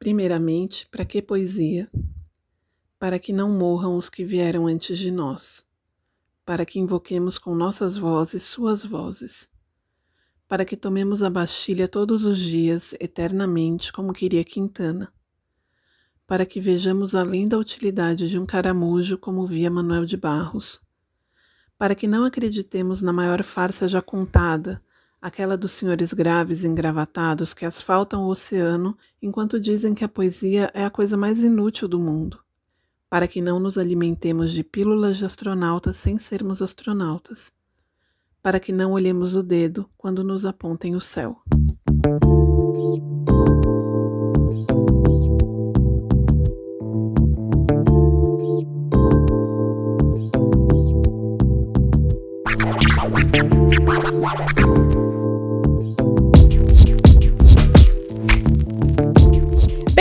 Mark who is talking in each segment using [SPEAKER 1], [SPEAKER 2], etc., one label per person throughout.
[SPEAKER 1] Primeiramente, para que poesia? Para que não morram os que vieram antes de nós, para que invoquemos com nossas vozes suas vozes, para que tomemos a Bastilha todos os dias, eternamente, como queria Quintana, para que vejamos além da utilidade de um caramujo como via Manuel de Barros, para que não acreditemos na maior farsa já contada, aquela dos senhores graves engravatados que asfaltam o oceano enquanto dizem que a poesia é a coisa mais inútil do mundo, para que não nos alimentemos de pílulas de astronautas sem sermos astronautas, para que não olhemos o dedo quando nos apontem o céu.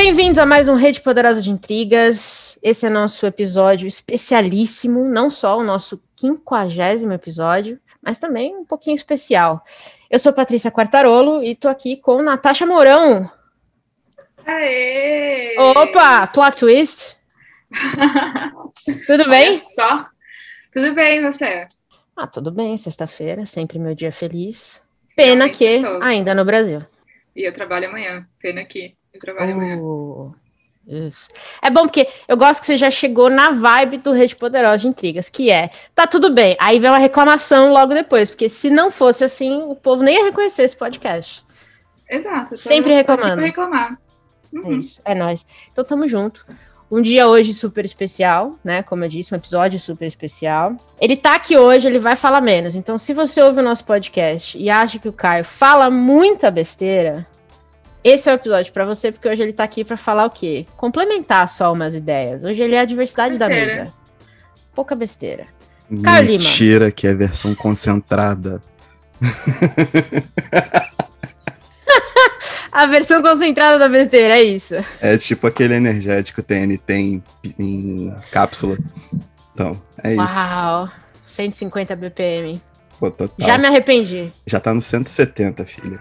[SPEAKER 2] Bem-vindos a mais um Rede Poderosa de Intrigas. Esse é nosso episódio especialíssimo, não só o nosso quinquagésimo episódio, mas também um pouquinho especial. Eu sou Patrícia Quartarolo e tô aqui com Natasha Mourão.
[SPEAKER 3] Aê!
[SPEAKER 2] Opa, plot twist. tudo bem?
[SPEAKER 3] Olha só. Tudo bem, você?
[SPEAKER 2] Ah, tudo bem, sexta-feira, sempre meu dia feliz. Pena que
[SPEAKER 3] sextou.
[SPEAKER 2] ainda no Brasil.
[SPEAKER 3] E eu trabalho amanhã. Pena que eu trabalho amanhã.
[SPEAKER 2] Oh, isso. É bom porque eu gosto que você já chegou na vibe do Rede Poderosa de Intrigas, que é, tá tudo bem, aí vem uma reclamação logo depois, porque se não fosse assim, o povo nem ia reconhecer esse podcast.
[SPEAKER 3] Exato.
[SPEAKER 2] Sempre
[SPEAKER 3] tô
[SPEAKER 2] reclamando.
[SPEAKER 3] reclamar.
[SPEAKER 2] É
[SPEAKER 3] Uhum.
[SPEAKER 2] isso, é nóis. Então tamo junto. Um dia hoje super especial, né? Como eu disse, um episódio super especial. Ele tá aqui hoje, ele vai falar menos. Então, se você ouve o nosso podcast e acha que o Caio fala muita besteira, esse é o episódio pra você, porque hoje ele tá aqui pra falar o quê? Complementar só umas ideias. Hoje ele é a diversidade da mesa. Pouca besteira.
[SPEAKER 4] Mentira que é a versão concentrada.
[SPEAKER 2] A versão concentrada da besteira, é isso.
[SPEAKER 4] É tipo aquele energético TNT em, em cápsula. Então, é isso.
[SPEAKER 2] Uau! 150 BPM.
[SPEAKER 4] Pô, total.
[SPEAKER 2] Já me arrependi.
[SPEAKER 4] Já tá no 170, filha.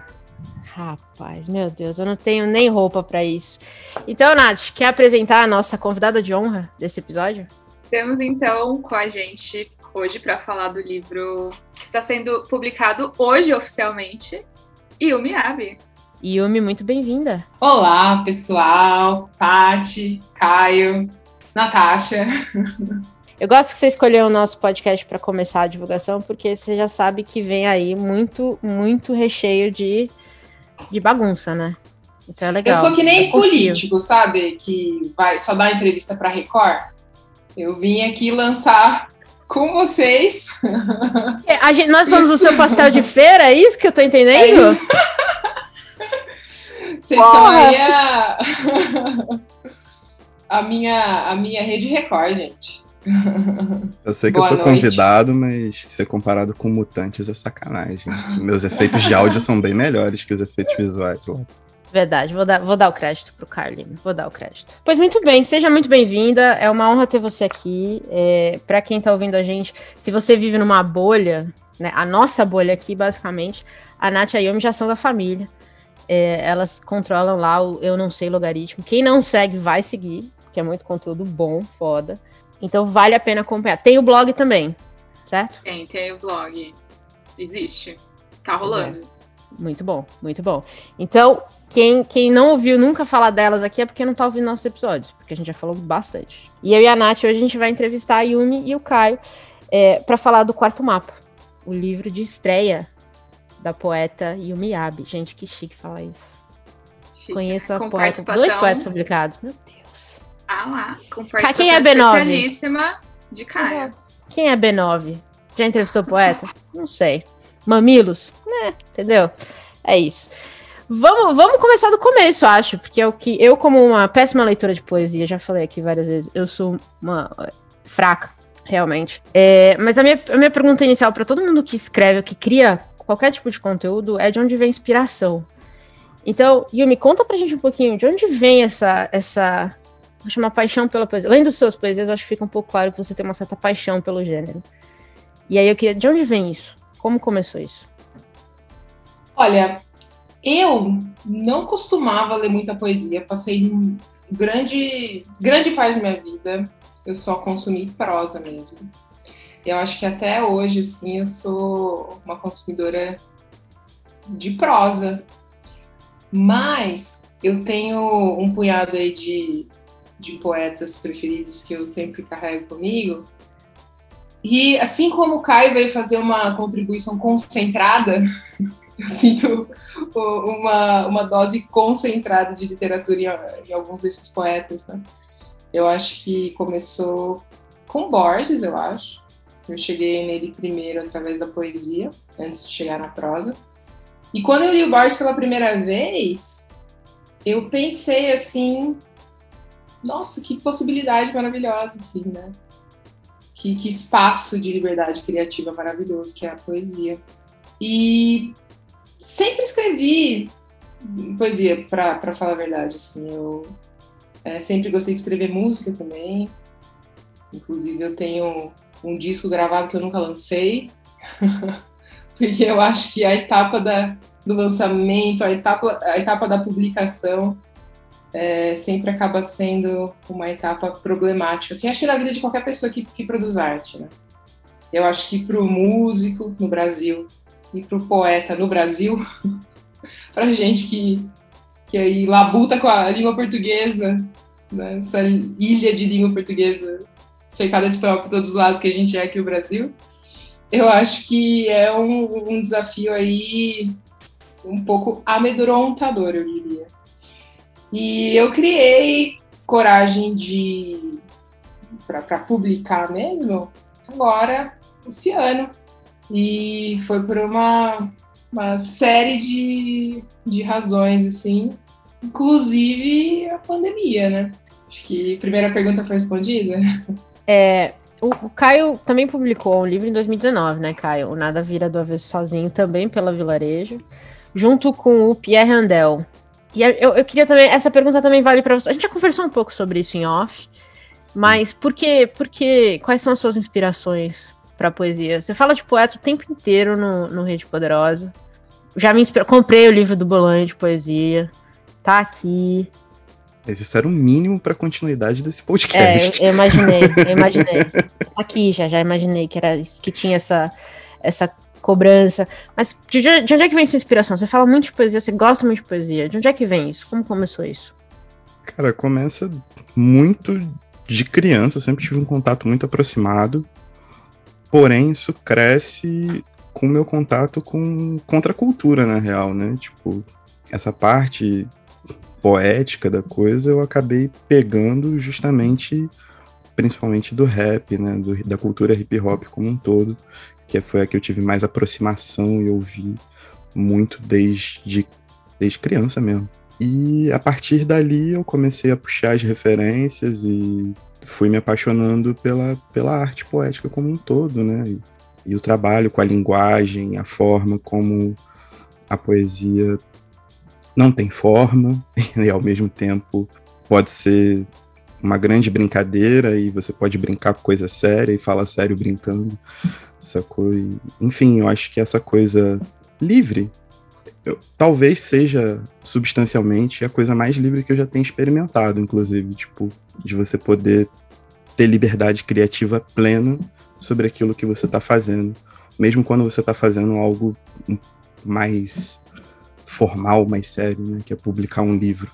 [SPEAKER 2] Rapaz, meu Deus, eu não tenho nem roupa pra isso. Então, Nath, quer apresentar a nossa convidada de honra desse episódio?
[SPEAKER 3] Temos então com a gente hoje para falar do livro que está sendo publicado hoje oficialmente, Yumi Abe.
[SPEAKER 2] Yumi, muito bem-vinda.
[SPEAKER 5] Olá, pessoal, Pati, Caio, Natasha.
[SPEAKER 2] Eu gosto que você escolheu o nosso podcast para começar a divulgação, porque você já sabe que vem aí muito, muito recheio de, de bagunça, né? Então é legal.
[SPEAKER 5] Eu sou que nem político, sabe? Que vai só dar entrevista para Record. Eu vim aqui lançar com vocês.
[SPEAKER 2] É, gente- nós somos o
[SPEAKER 5] Isso.
[SPEAKER 2] seu pastel de feira, é isso que eu tô
[SPEAKER 5] É
[SPEAKER 2] entendendo?
[SPEAKER 5] isso. Vocês
[SPEAKER 2] Porra!
[SPEAKER 5] são aí a... a minha a minha rede Record, gente.
[SPEAKER 4] Eu sei que
[SPEAKER 5] Boa
[SPEAKER 4] eu sou
[SPEAKER 5] noite.
[SPEAKER 4] convidado, mas ser comparado com mutantes é sacanagem. Meus efeitos de áudio são bem melhores que os efeitos visuais.
[SPEAKER 2] Verdade, vou dar, vou dar o crédito pro Carlino, vou dar o crédito. Pois muito bem, seja muito bem-vinda, é uma honra ter você aqui. É, para quem tá ouvindo a gente, se você vive numa bolha, né, a nossa bolha aqui, basicamente, a Nath e a Yomi já são da família. É, elas controlam lá o Eu Não Sei Logaritmo. Quem não segue, vai seguir, porque é muito conteúdo bom, foda. Então vale a pena acompanhar. Tem o blog também, certo?
[SPEAKER 3] Tem, tem o blog. Existe. Tá rolando.
[SPEAKER 2] Muito bom, muito bom. Então, quem, quem não ouviu nunca falar delas aqui é porque não tá ouvindo nossos episódios, porque a gente já falou bastante. E eu e a Nath, hoje a gente vai entrevistar a Yumi e o Caio é, para falar do Quarto Mapa, o livro de estreia da poeta Yumi Abe. Gente, que chique falar isso.
[SPEAKER 3] Chique.
[SPEAKER 2] Conheço a
[SPEAKER 3] Com
[SPEAKER 2] poeta, dois poetas publicados. Meu Deus.
[SPEAKER 3] Ah lá, com
[SPEAKER 2] Quem
[SPEAKER 3] participação
[SPEAKER 2] é B9?
[SPEAKER 3] especialíssima de Caio.
[SPEAKER 2] Quem é B9? Já entrevistou poeta? Não sei. Mamilos? Né, entendeu? É isso. Vamos, vamos começar do começo, acho, porque é o que eu, como uma péssima leitora de poesia, já falei aqui várias vezes, eu sou uma é, fraca, realmente. É, mas a minha, a minha pergunta inicial para todo mundo que escreve ou que cria qualquer tipo de conteúdo é de onde vem a inspiração. Então, Yumi, conta pra gente um pouquinho de onde vem essa, essa vou chamar paixão pela poesia. Além dos seus poesias, acho que fica um pouco claro que você tem uma certa paixão pelo gênero. E aí eu queria, de onde vem isso? Como começou isso?
[SPEAKER 5] Olha, Eu não costumava ler muita poesia, passei grande, grande parte da minha vida eu só consumi prosa mesmo. Eu acho que até hoje, assim, eu sou uma consumidora de prosa. Mas eu tenho um punhado aí de, de poetas preferidos que eu sempre carrego comigo. E assim como o Caio veio fazer uma contribuição concentrada, eu sinto uma, uma dose concentrada de literatura em, em alguns desses poetas, né? Eu acho que começou com Borges, eu acho. Eu cheguei nele primeiro através da poesia, antes de chegar na prosa. E quando eu li o Borges pela primeira vez, eu pensei assim, nossa, que possibilidade maravilhosa, assim, né? Que, que espaço de liberdade criativa maravilhoso que é a poesia. E sempre escrevi poesia, para falar a verdade, assim, eu é, sempre gostei de escrever música também. Inclusive, eu tenho um disco gravado que eu nunca lancei, porque eu acho que a etapa da, do lançamento, a etapa, a etapa da publicação, é, sempre acaba sendo uma etapa problemática. Assim, acho que na vida de qualquer pessoa que, que produz arte, né? Eu acho que para o músico no Brasil e para o poeta no Brasil, para gente que que aí labuta com a língua portuguesa, né? essa ilha de língua portuguesa cercada de espanhol por todos os lados que a gente é aqui no Brasil. Eu acho que é um, um desafio aí um pouco amedrontador, eu diria. E eu criei coragem de para publicar mesmo agora esse ano e foi por uma uma série de, de razões, assim, inclusive a pandemia, né? Acho que a primeira pergunta foi respondida.
[SPEAKER 2] É, o, o, Caio também publicou um livro em 2019, né, Caio? O Nada Vira do Avesso Sozinho, também pela Vilarejo, junto com o Pierre Handel. E eu, eu queria também, essa pergunta também vale para você. A gente já conversou um pouco sobre isso em off, mas por que, por que, quais são as suas inspirações para poesia. Você fala de poeta o tempo inteiro no, no Rede Poderosa. Já me inspirou, comprei o livro do Bolanho de poesia. Tá aqui.
[SPEAKER 4] Mas isso era o mínimo para continuidade desse podcast.
[SPEAKER 2] É, eu, eu imaginei, eu imaginei. Tá aqui já, já imaginei que era que tinha essa essa cobrança. Mas de, de onde é que vem sua inspiração? Você fala muito de poesia, você gosta muito de poesia. De onde é que vem isso? Como começou isso?
[SPEAKER 4] Cara, começa muito de criança, eu sempre tive um contato muito aproximado Porém, isso cresce com o meu contato com contracultura, na real, né? Tipo, essa parte poética da coisa eu acabei pegando justamente, principalmente do rap, né? Do, da cultura hip hop como um todo, que foi a que eu tive mais aproximação e ouvi muito desde, desde criança mesmo. E a partir dali eu comecei a puxar as referências e fui me apaixonando pela, pela arte poética como um todo, né? E, e o trabalho com a linguagem, a forma como a poesia não tem forma e ao mesmo tempo pode ser uma grande brincadeira e você pode brincar com coisa séria e fala sério brincando, sacou? E, enfim, eu acho que essa coisa livre eu, talvez seja substancialmente a coisa mais livre que eu já tenho experimentado, inclusive, tipo, de você poder ter liberdade criativa plena sobre aquilo que você está fazendo, mesmo quando você está fazendo algo mais formal, mais sério, né, que é publicar um livro.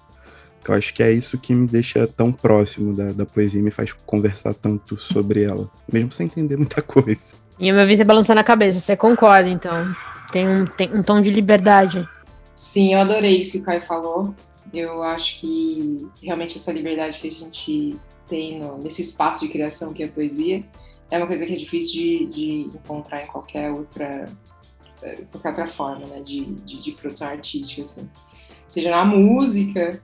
[SPEAKER 4] Eu acho que é isso que me deixa tão próximo da, da poesia e me faz conversar tanto sobre ela, mesmo sem entender muita coisa.
[SPEAKER 2] E eu me vi você balançando a cabeça, você concorda, então? Tem um, tem um tom de liberdade.
[SPEAKER 5] Sim, eu adorei isso que o Caio falou. Eu acho que realmente essa liberdade que a gente tem no, nesse espaço de criação que é a poesia é uma coisa que é difícil de, de encontrar em qualquer outra eh, qualquer outra forma né, de, de, de produção artística assim. seja na música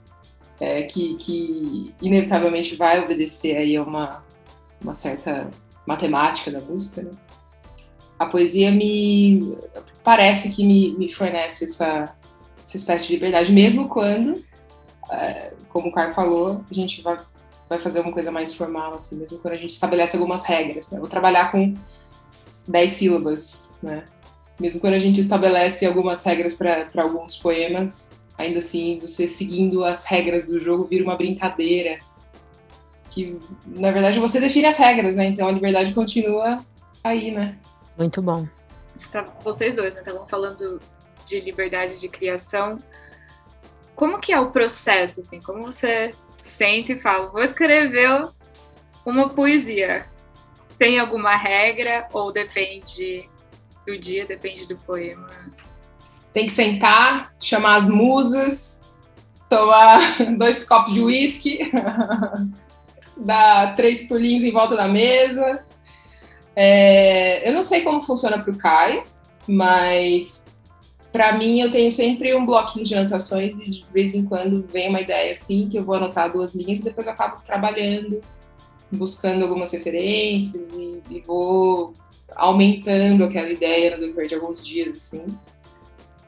[SPEAKER 5] é, que, que inevitavelmente vai obedecer aí a uma, uma certa matemática da música né? A poesia me parece que me, me fornece essa, essa espécie de liberdade, mesmo quando, é, como o Caio falou, a gente vai, vai fazer uma coisa mais formal, assim, mesmo quando a gente estabelece algumas regras. Né? Vou trabalhar com 10 sílabas, né? Mesmo quando a gente estabelece algumas regras para alguns poemas, ainda assim, você seguindo as regras do jogo vira uma brincadeira. Que, na verdade, você define as regras, né? Então a liberdade continua aí, né?
[SPEAKER 2] Muito bom.
[SPEAKER 3] Vocês dois, né? Estavam falando de liberdade de criação. Como que é o processo, assim? Como você sente e fala, vou escrever uma poesia. Tem alguma regra ou depende do dia, depende do poema?
[SPEAKER 5] Tem que sentar, chamar as musas, tomar dois copos de uísque, dar três pulinhos em volta da mesa. É, eu não sei como funciona para o Caio, mas para mim eu tenho sempre um bloquinho de anotações e de vez em quando vem uma ideia assim que eu vou anotar duas linhas e depois eu acabo trabalhando, buscando algumas referências e, e vou aumentando aquela ideia no decorrer de alguns dias assim.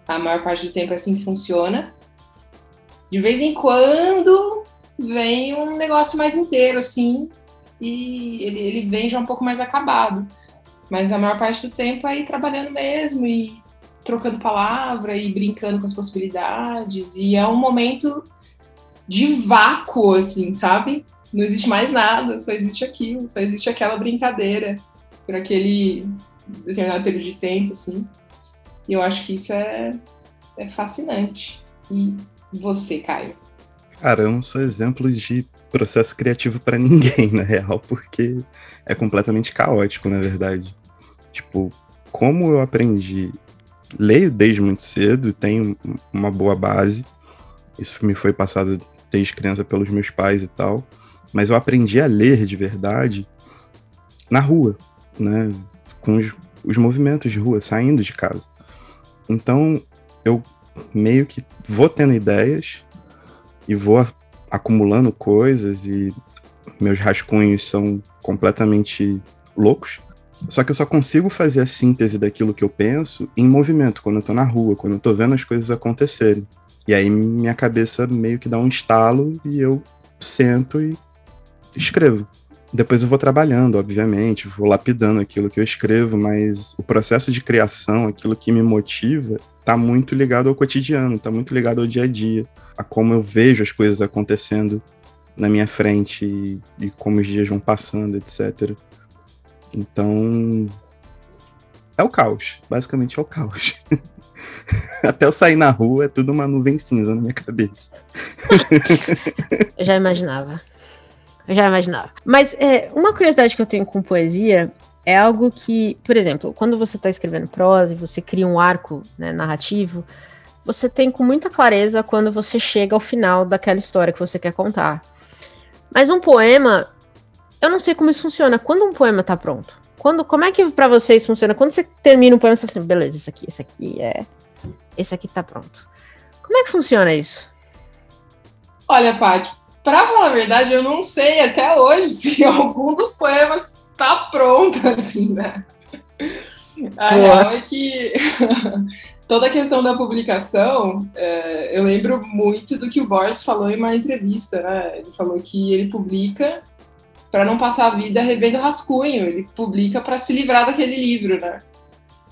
[SPEAKER 5] A maior parte do tempo é assim que funciona. De vez em quando vem um negócio mais inteiro assim e ele, ele vem já um pouco mais acabado. Mas a maior parte do tempo é ir trabalhando mesmo e trocando palavra e brincando com as possibilidades. E é um momento de vácuo, assim, sabe? Não existe mais nada, só existe aquilo, só existe aquela brincadeira por aquele determinado período de tempo, assim. E eu acho que isso é, é fascinante. E você, Caio?
[SPEAKER 4] Cara, eu não sou exemplo de processo criativo para ninguém, na real, porque é completamente caótico, na verdade. Tipo, como eu aprendi leio desde muito cedo, tenho uma boa base. Isso me foi passado desde criança pelos meus pais e tal. Mas eu aprendi a ler de verdade na rua, né? Com os, os movimentos de rua, saindo de casa. Então, eu meio que vou tendo ideias e vou acumulando coisas e meus rascunhos são completamente loucos. Só que eu só consigo fazer a síntese daquilo que eu penso em movimento, quando eu tô na rua, quando eu tô vendo as coisas acontecerem. E aí minha cabeça meio que dá um estalo e eu sento e escrevo. Depois eu vou trabalhando, obviamente, vou lapidando aquilo que eu escrevo, mas o processo de criação, aquilo que me motiva, tá muito ligado ao cotidiano, tá muito ligado ao dia a dia, a como eu vejo as coisas acontecendo na minha frente e, e como os dias vão passando, etc. Então. É o caos. Basicamente é o caos. Até eu sair na rua é tudo uma nuvem cinza na minha cabeça.
[SPEAKER 2] eu já imaginava. Eu já imaginava. Mas é, uma curiosidade que eu tenho com poesia é algo que, por exemplo, quando você está escrevendo prosa e você cria um arco né, narrativo, você tem com muita clareza quando você chega ao final daquela história que você quer contar. Mas um poema, eu não sei como isso funciona. Quando um poema tá pronto? Quando, como é que para vocês funciona? Quando você termina um poema, você fala assim, beleza, esse aqui, esse aqui é. Esse aqui tá pronto. Como é que funciona isso?
[SPEAKER 5] Olha, Paty, pra falar a verdade, eu não sei até hoje se algum dos poemas tá pronto, assim, né? A real é que toda a questão da publicação, é, eu lembro muito do que o Boris falou em uma entrevista, né? Ele falou que ele publica para não passar a vida revendo rascunho, ele publica para se livrar daquele livro, né?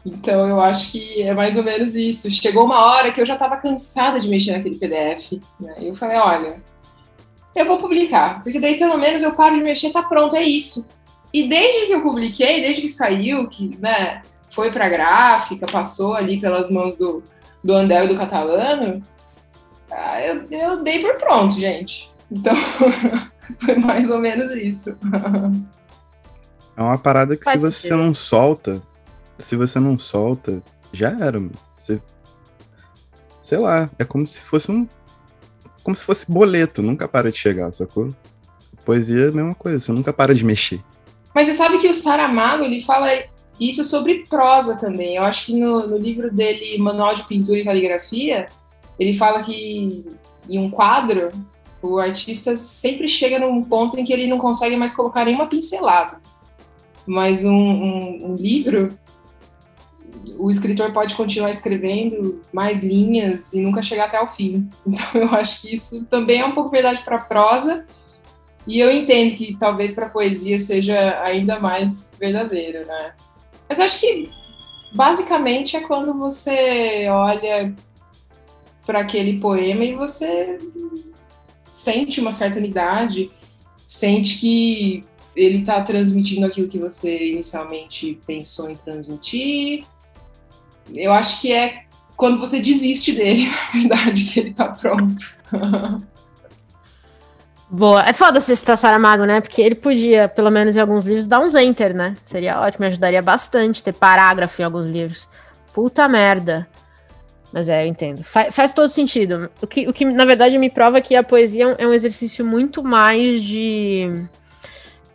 [SPEAKER 5] Então eu acho que é mais ou menos isso. Chegou uma hora que eu já estava cansada de mexer naquele PDF, né? E eu falei, olha, eu vou publicar, porque daí pelo menos eu paro de mexer, tá pronto, é isso. E desde que eu publiquei, desde que saiu, que né, foi para gráfica, passou ali pelas mãos do, do Andel e do Catalano, ah, eu, eu dei por pronto, gente. Então Foi mais ou menos isso.
[SPEAKER 4] É uma parada que Faz se você não solta, se você não solta, já era. Você, sei lá, é como se fosse um. Como se fosse boleto, nunca para de chegar, sacou? Poesia é a mesma coisa, você nunca para de mexer.
[SPEAKER 5] Mas você sabe que o Saramago, ele fala isso sobre prosa também. Eu acho que no, no livro dele, Manual de Pintura e Caligrafia, ele fala que em um quadro o artista sempre chega num ponto em que ele não consegue mais colocar nenhuma pincelada. Mas um, um, um livro, o escritor pode continuar escrevendo mais linhas e nunca chegar até o fim. Então eu acho que isso também é um pouco verdade para prosa. E eu entendo que talvez para poesia seja ainda mais verdadeiro, né? Mas acho que basicamente é quando você olha para aquele poema e você sente uma certa unidade, sente que ele está transmitindo aquilo que você inicialmente pensou em transmitir. Eu acho que é quando você desiste dele, na verdade, que ele está pronto.
[SPEAKER 2] Boa. É foda você citar Saramago, né? Porque ele podia, pelo menos em alguns livros, dar uns enter, né? Seria ótimo, ajudaria bastante ter parágrafo em alguns livros. Puta merda. Mas é, eu entendo. Fa faz todo sentido. O que, o que, na verdade, me prova que a poesia é um exercício muito mais de.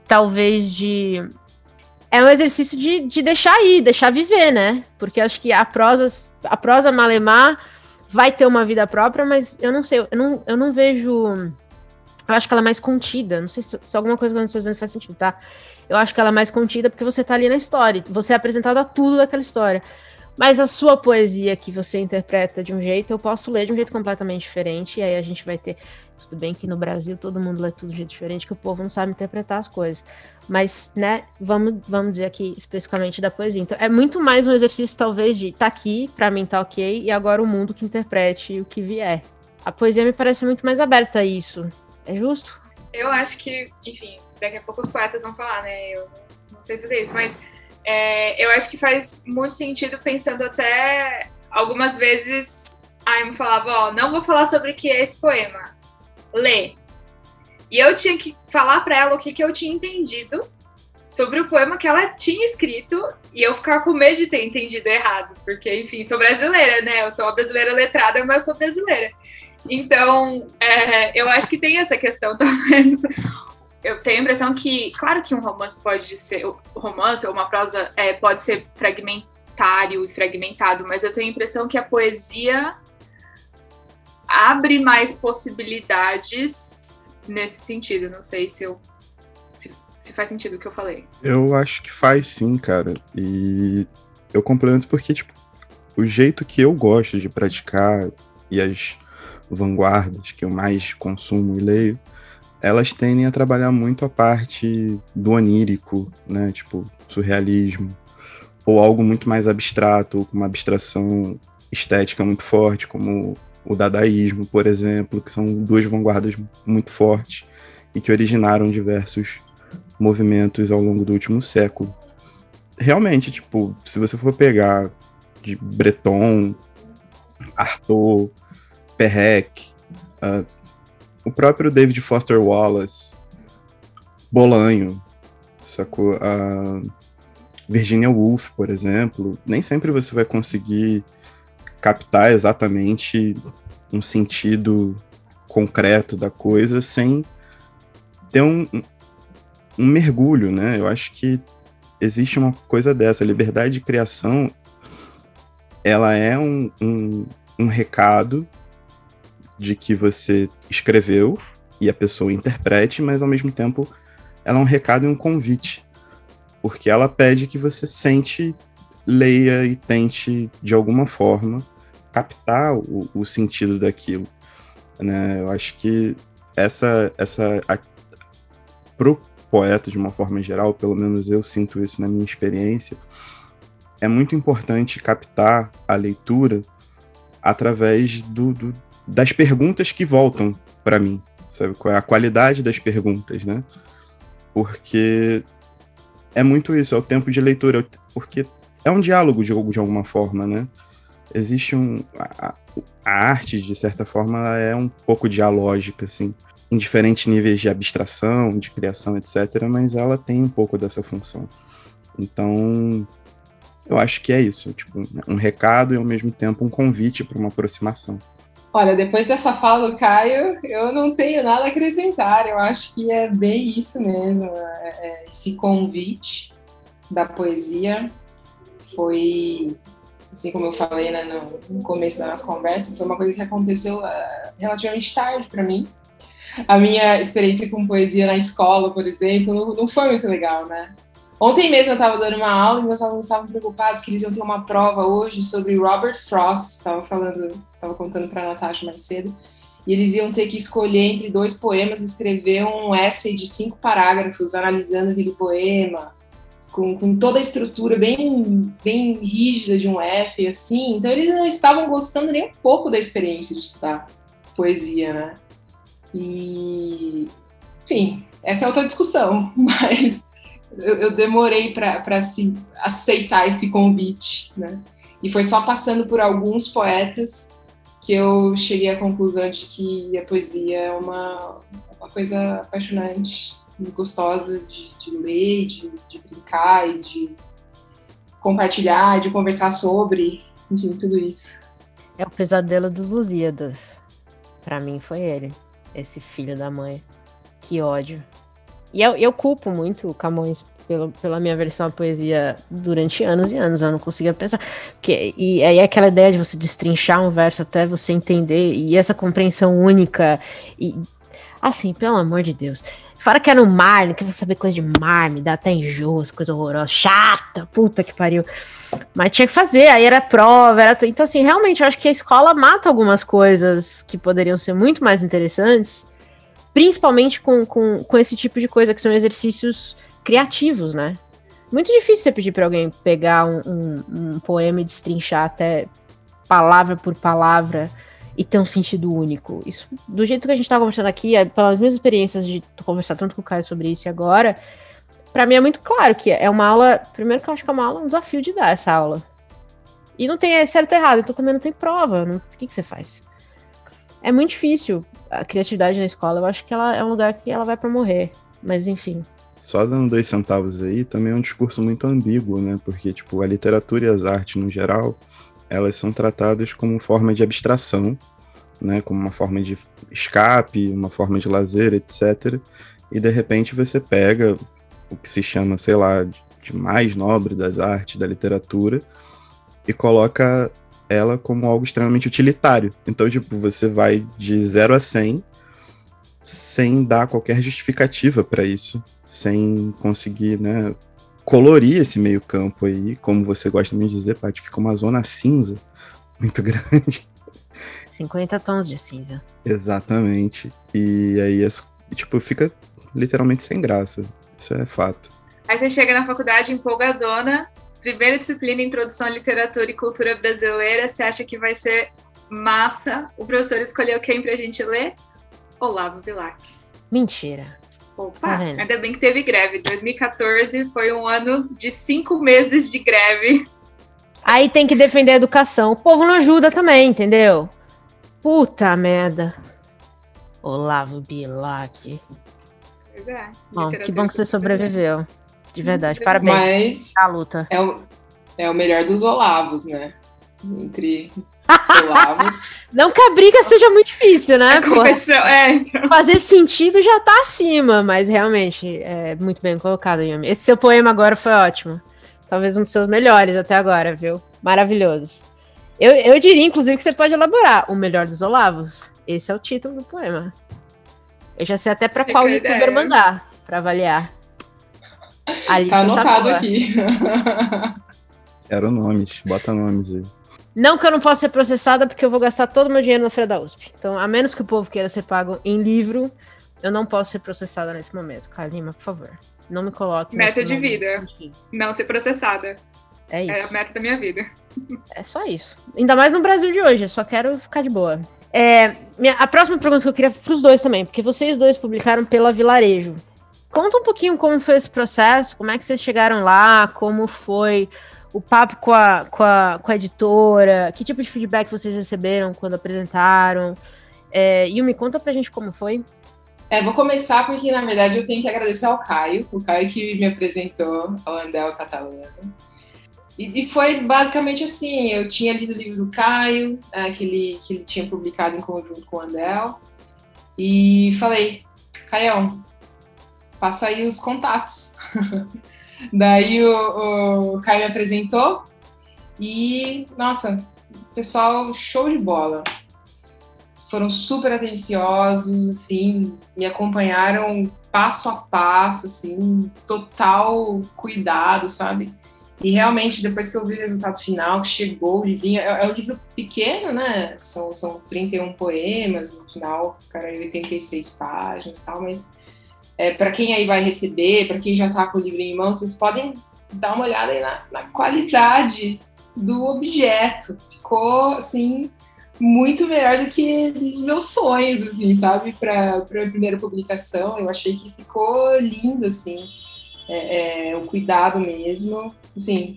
[SPEAKER 2] Talvez de. É um exercício de, de deixar ir, deixar viver, né? Porque acho que a prosa, a prosa malemar vai ter uma vida própria, mas eu não sei, eu não, eu não vejo eu acho que ela é mais contida. Não sei se, se alguma coisa que eu estou dizendo faz sentido, tá? Eu acho que ela é mais contida porque você tá ali na história. Você é apresentado a tudo daquela história. Mas a sua poesia que você interpreta de um jeito, eu posso ler de um jeito completamente diferente. E aí a gente vai ter. Tudo bem que no Brasil todo mundo lê tudo de um jeito diferente, que o povo não sabe interpretar as coisas. Mas, né, vamos, vamos dizer aqui especificamente da poesia. Então, é muito mais um exercício, talvez, de tá aqui, pra mim tá ok, e agora o mundo que interprete o que vier. A poesia me parece muito mais aberta a isso. É justo?
[SPEAKER 3] Eu acho que, enfim, daqui a pouco os poetas vão falar, né? Eu não sei fazer isso, mas é, eu acho que faz muito sentido pensando até algumas vezes a Amy falava, ó, não vou falar sobre o que é esse poema. Lê. E eu tinha que falar para ela o que, que eu tinha entendido sobre o poema que ela tinha escrito e eu ficava com medo de ter entendido errado, porque, enfim, sou brasileira, né? Eu sou uma brasileira letrada, mas sou brasileira. Então, é, eu acho que tem essa questão, talvez. Eu tenho a impressão que, claro que um romance pode ser, romance ou uma prosa é, pode ser fragmentário e fragmentado, mas eu tenho a impressão que a poesia abre mais possibilidades nesse sentido. Não sei se eu se, se faz sentido o que eu falei.
[SPEAKER 4] Eu acho que faz sim, cara. E eu complemento porque, tipo, o jeito que eu gosto de praticar e as vanguardas que eu mais consumo e leio, elas tendem a trabalhar muito a parte do onírico, né? Tipo, surrealismo, ou algo muito mais abstrato, com uma abstração estética muito forte, como o dadaísmo, por exemplo, que são duas vanguardas muito fortes e que originaram diversos movimentos ao longo do último século. Realmente, tipo, se você for pegar de Breton, Artaud, Perrec, uh, o próprio David Foster Wallace, Bolanho, sacou? Uh, Virginia Woolf, por exemplo, nem sempre você vai conseguir captar exatamente um sentido concreto da coisa sem ter um, um mergulho, né? Eu acho que existe uma coisa dessa. A liberdade de criação, ela é um, um, um recado de que você escreveu e a pessoa interprete, mas ao mesmo tempo ela é um recado e um convite, porque ela pede que você sente, leia e tente de alguma forma captar o, o sentido daquilo. Né? Eu acho que essa essa a, pro poeta de uma forma geral, pelo menos eu sinto isso na minha experiência, é muito importante captar a leitura através do, do, das perguntas que voltam para mim, sabe? Qual é a qualidade das perguntas, né? Porque é muito isso, é o tempo de leitura, porque é um diálogo de, de alguma forma, né? Existe um. A, a arte, de certa forma, é um pouco dialógica, assim, em diferentes níveis de abstração, de criação, etc., mas ela tem um pouco dessa função. Então, eu acho que é isso, tipo, um recado e ao mesmo tempo um convite para uma aproximação.
[SPEAKER 5] Olha, depois dessa fala do Caio, eu não tenho nada a acrescentar. Eu acho que é bem isso mesmo. É, é, esse convite da poesia foi, assim como eu falei né, no, começo da nossa conversa, foi uma coisa que aconteceu uh, relativamente tarde para mim. A minha experiência com poesia na escola, por exemplo, não foi muito legal, né? Ontem mesmo eu estava dando uma aula e meus alunos estavam preocupados que eles iam ter uma prova hoje sobre Robert Frost. Estava falando, estava contando para a Natasha mais cedo. E eles iam ter que escolher entre dois poemas, escrever um essay de cinco parágrafos analisando aquele poema, com, com, toda a estrutura bem, bem rígida de um essay, assim. Então, eles não estavam gostando nem um pouco da experiência de estudar poesia, né? E, enfim, essa é outra discussão, mas eu, eu demorei para assim, aceitar esse convite, né? E foi só passando por alguns poetas que eu cheguei à conclusão de que a poesia é uma, uma coisa apaixonante, gostosa de, de ler, de, de, brincar e de compartilhar, de conversar sobre, enfim, tudo isso.
[SPEAKER 2] É o pesadelo dos Lusíadas. Para mim foi ele, esse filho da mãe. Que ódio. E eu, eu culpo muito o Camões pelo, pela minha versão à poesia durante anos e anos. Eu não conseguia pensar. Que, e aí aquela ideia de você destrinchar um verso até você entender, e essa compreensão única. E, assim, pelo amor de Deus. Fora que é no mar, não quer saber coisa de mar, me dá até enjoo, coisa horrorosa, chata, puta que pariu. Mas tinha que fazer, aí era prova, era. Então, assim, realmente, eu acho que a escola mata algumas coisas que poderiam ser muito mais interessantes principalmente com, com, com esse tipo de coisa, que são exercícios criativos, né? Muito difícil você pedir para alguém pegar um, um, um, poema e destrinchar até palavra por palavra e ter um sentido único. Isso, do jeito que a gente tá conversando aqui, é, pelas minhas experiências de conversar tanto com o Caio sobre isso e agora, para mim é muito claro que é uma aula. Primeiro que eu acho que é uma aula, um desafio de dar essa aula. E não tem certo ou errado, então também não tem prova. Não, o que, que você faz? É muito difícil a criatividade na escola, eu acho que ela é um lugar que ela vai para morrer. Mas enfim.
[SPEAKER 4] Só dando dois centavos aí, também é um discurso muito ambíguo, né? Porque, tipo, a literatura e as artes, no geral, elas são tratadas como forma de abstração, né? Como uma forma de escape, uma forma de lazer, etc. E, de repente, você pega o que se chama, sei lá, de mais nobre das artes, da literatura, e coloca ela como algo extremamente utilitário. Então, tipo, você vai de 0 a 100 sem dar qualquer justificativa para isso, sem conseguir, né, colorir esse meio campo aí, como você gosta de dizer, Paty, fica uma zona cinza muito grande.
[SPEAKER 2] 50 tons de cinza.
[SPEAKER 4] Exatamente. E aí, tipo, fica literalmente sem graça. Isso é fato.
[SPEAKER 3] Aí você chega na faculdade empolgadona, primeira disciplina, Introdução à Literatura e Cultura Brasileira, você acha que vai ser massa? O professor escolheu quem pra gente ler? Olavo Bilac.
[SPEAKER 2] Mentira.
[SPEAKER 3] Opa, tá ainda bem que teve greve. 2014 foi um ano de cinco meses de greve.
[SPEAKER 2] Aí tem que defender a educação. O povo não ajuda também, entendeu? Puta merda. Olavo Bilac.
[SPEAKER 3] Pois é.
[SPEAKER 2] Bom, que bom que você sobreviveu. De verdade, parabéns.
[SPEAKER 5] Mas luta. É o, é o melhor dos Olavos, né? Entre Olavos.
[SPEAKER 2] Não que a briga seja muito difícil, né?
[SPEAKER 3] é, então.
[SPEAKER 2] Fazer sentido já tá acima, mas realmente é muito bem colocado, Yami. Esse seu poema agora foi ótimo. Talvez um dos seus melhores até agora, viu? Maravilhoso. Eu, eu diria, inclusive, que você pode elaborar o melhor dos Olavos. Esse é o título do poema. Eu já sei até para qual youtuber mandar para avaliar.
[SPEAKER 5] A lista tá anotado tá aqui.
[SPEAKER 4] Quero nomes, bota nomes aí.
[SPEAKER 2] Não que eu não possa ser processada, porque eu vou gastar todo o meu dinheiro na feira da USP. Então, a menos que o povo queira ser pago em livro, eu não posso ser processada nesse momento. Kalima, por favor. Não me coloque.
[SPEAKER 3] Meta de vida. Não ser processada.
[SPEAKER 2] É isso. É
[SPEAKER 3] a meta da minha vida.
[SPEAKER 2] É só isso. Ainda mais no Brasil de hoje. Eu só quero ficar de boa. É, minha, a próxima pergunta que eu queria para os dois também, porque vocês dois publicaram pela Vilarejo. Conta um pouquinho como foi esse processo, como é que vocês chegaram lá, como foi o papo com a, com a, com a editora, que tipo de feedback vocês receberam quando apresentaram. É, Yumi, conta pra gente como foi.
[SPEAKER 5] É, vou começar porque, na verdade, eu tenho que agradecer ao Caio, o Caio que me apresentou ao Andel Catalano. E, e, foi basicamente assim, eu tinha lido o livro do Caio, é, que, ele, que ele tinha publicado em conjunto com o Andel, e falei, Caião, passa aí os contatos. Daí o, o Caio me apresentou e, nossa, pessoal, show de bola. Foram super atenciosos, assim, me acompanharam passo a passo, assim, total cuidado, sabe? E realmente, depois que eu vi o resultado final, que chegou o livrinho, é, é um livro pequeno, né? São, são 31 poemas, no final ficaram 86 páginas e tal, mas é, para quem aí vai receber, para quem já está com o livro em mãos, vocês podem dá uma olhada aí na, na qualidade do objeto. Ficou, assim, muito melhor do que os meus sonhos, assim, sabe? Para a primeira publicação, eu achei que ficou lindo, assim, é, é, o cuidado mesmo, assim,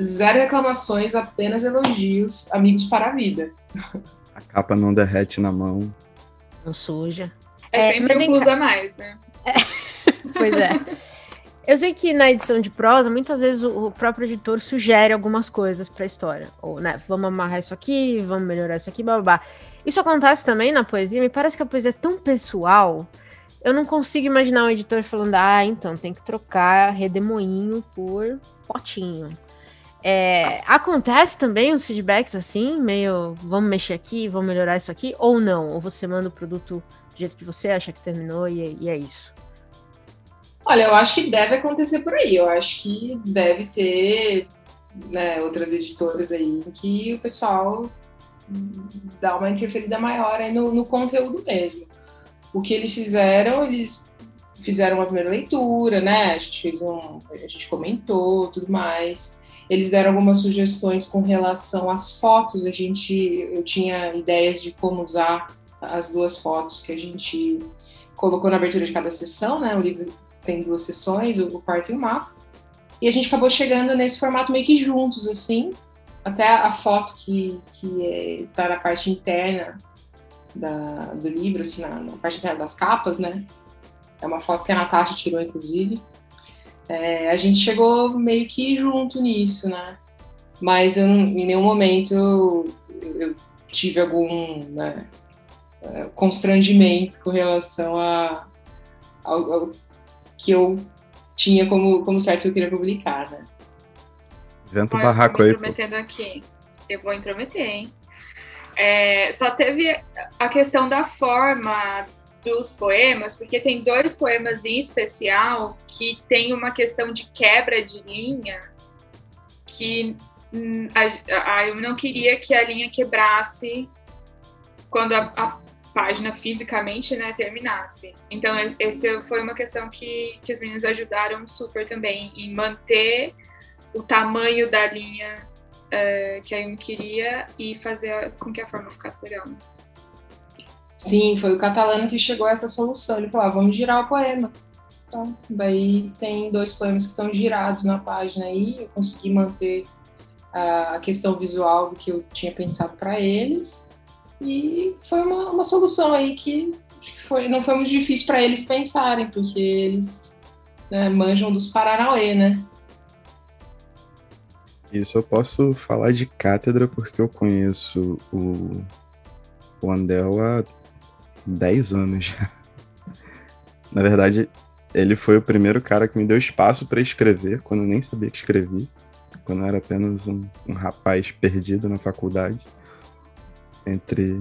[SPEAKER 5] zero reclamações, apenas elogios, amigos para a vida.
[SPEAKER 4] A capa não derrete na mão.
[SPEAKER 2] Não suja.
[SPEAKER 3] É, é sempre um plus a mais, né?
[SPEAKER 2] É. pois é. Eu sei que na edição de prosa, muitas vezes o próprio editor sugere algumas coisas para a história. Ou, né, vamos amarrar isso aqui, vamos melhorar isso aqui, babá. Isso acontece também na poesia. Me parece que a poesia é tão pessoal. Eu não consigo imaginar um editor falando, ah, então tem que trocar redemoinho por potinho. É, acontece também os feedbacks assim, meio vamos mexer aqui, vamos melhorar isso aqui, ou não? Ou você manda o produto do jeito que você acha que terminou e, e é isso?
[SPEAKER 5] Olha, eu acho que deve acontecer por aí. Eu acho que deve ter né, outras editoras aí que o pessoal dá uma interferida maior aí no, no conteúdo mesmo. O que eles fizeram, eles fizeram uma primeira leitura, né? A gente fez um, a gente comentou, tudo mais. Eles deram algumas sugestões com relação às fotos. A gente, eu tinha ideias de como usar as duas fotos que a gente colocou na abertura de cada sessão, né? O livro tem duas sessões, o quarto e o mapa. E a gente acabou chegando nesse formato meio que juntos, assim. Até a foto que, que é, tá na parte interna da, do livro, assim, na, na, parte interna das capas, né? É uma foto que a Natasha tirou, inclusive. É, a gente chegou meio que junto nisso, né? Mas eu, em nenhum momento eu, eu tive algum né, é, constrangimento com relação a, ao, que eu tinha como, como certo que eu queria publicar, né?
[SPEAKER 4] Vento o barraco aí.
[SPEAKER 3] Intrometendo aqui. Eu vou intrometer, hein? É, só teve a questão da forma dos poemas, porque tem dois poemas em especial que tem uma questão de quebra de linha que hum, a, a, eu não queria que a linha quebrasse quando a, a página fisicamente, né, terminasse. Então, essa foi uma questão que, que os meninos ajudaram super também em manter o tamanho da linha uh, que a Yumi queria e fazer com que a forma ficasse legal. Né?
[SPEAKER 5] Sim, foi o catalano que chegou a essa solução. Ele falou: ah, vamos girar o poema. Então, daí tem dois poemas que estão girados na página aí. Eu consegui manter a questão visual do que eu tinha pensado para eles e foi uma, uma solução aí que foi, não foi muito difícil para eles pensarem, porque eles né, manjam dos Paranauê, né?
[SPEAKER 4] Isso eu posso falar de cátedra porque eu conheço o, o Andel há 10 anos já. Na verdade, ele foi o primeiro cara que me deu espaço para escrever, quando eu nem sabia que escrevia, quando eu era apenas um, um rapaz perdido na faculdade entre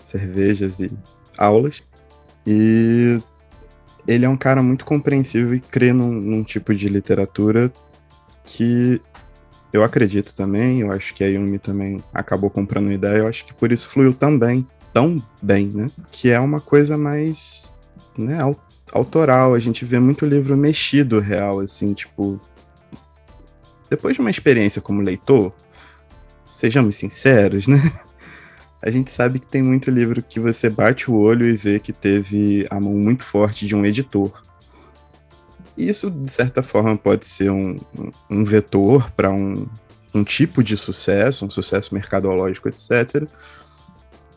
[SPEAKER 4] cervejas e aulas. E ele é um cara muito compreensivo e crê num, num, tipo de literatura que eu acredito também, eu acho que a Yumi também acabou comprando ideia, eu acho que por isso fluiu tão bem, tão bem, né? Que é uma coisa mais, né, autoral, a gente vê muito livro mexido real, assim, tipo... Depois de uma experiência como leitor, sejamos sinceros, né? a gente sabe que tem muito livro que você bate o olho e vê que teve a mão muito forte de um editor. E isso, de certa forma, pode ser um, um vetor para um, um tipo de sucesso, um sucesso mercadológico, etc.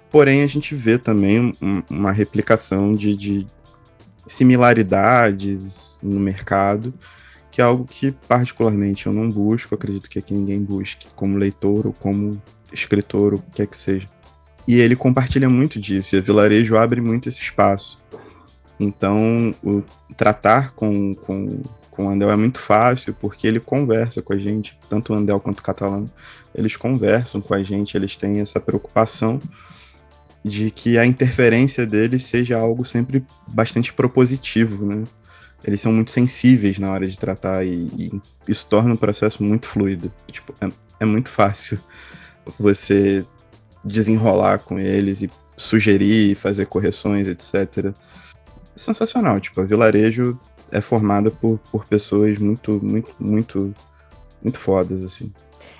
[SPEAKER 4] Porém, a gente vê também um, uma replicação de, de similaridades no mercado, que é algo que, particularmente, eu não busco, acredito que aqui ninguém busque, como leitor ou como escritor, ou o que quer que seja. E ele compartilha muito disso, e a Vilarejo abre muito esse espaço. Então, o tratar com, com, com o Andel é muito fácil, porque ele conversa com a gente, tanto o Andel quanto o Catalano, eles conversam com a gente, eles têm essa preocupação de que a interferência deles seja algo sempre bastante propositivo, né? Eles são muito sensíveis na hora de tratar e, e isso torna o processo muito fluido. Tipo, é, é muito fácil você desenrolar com eles e sugerir, fazer correções, etc. Sensacional, tipo, a Vilarejo é formada por, por pessoas muito, muito, muito, muito fodas, assim.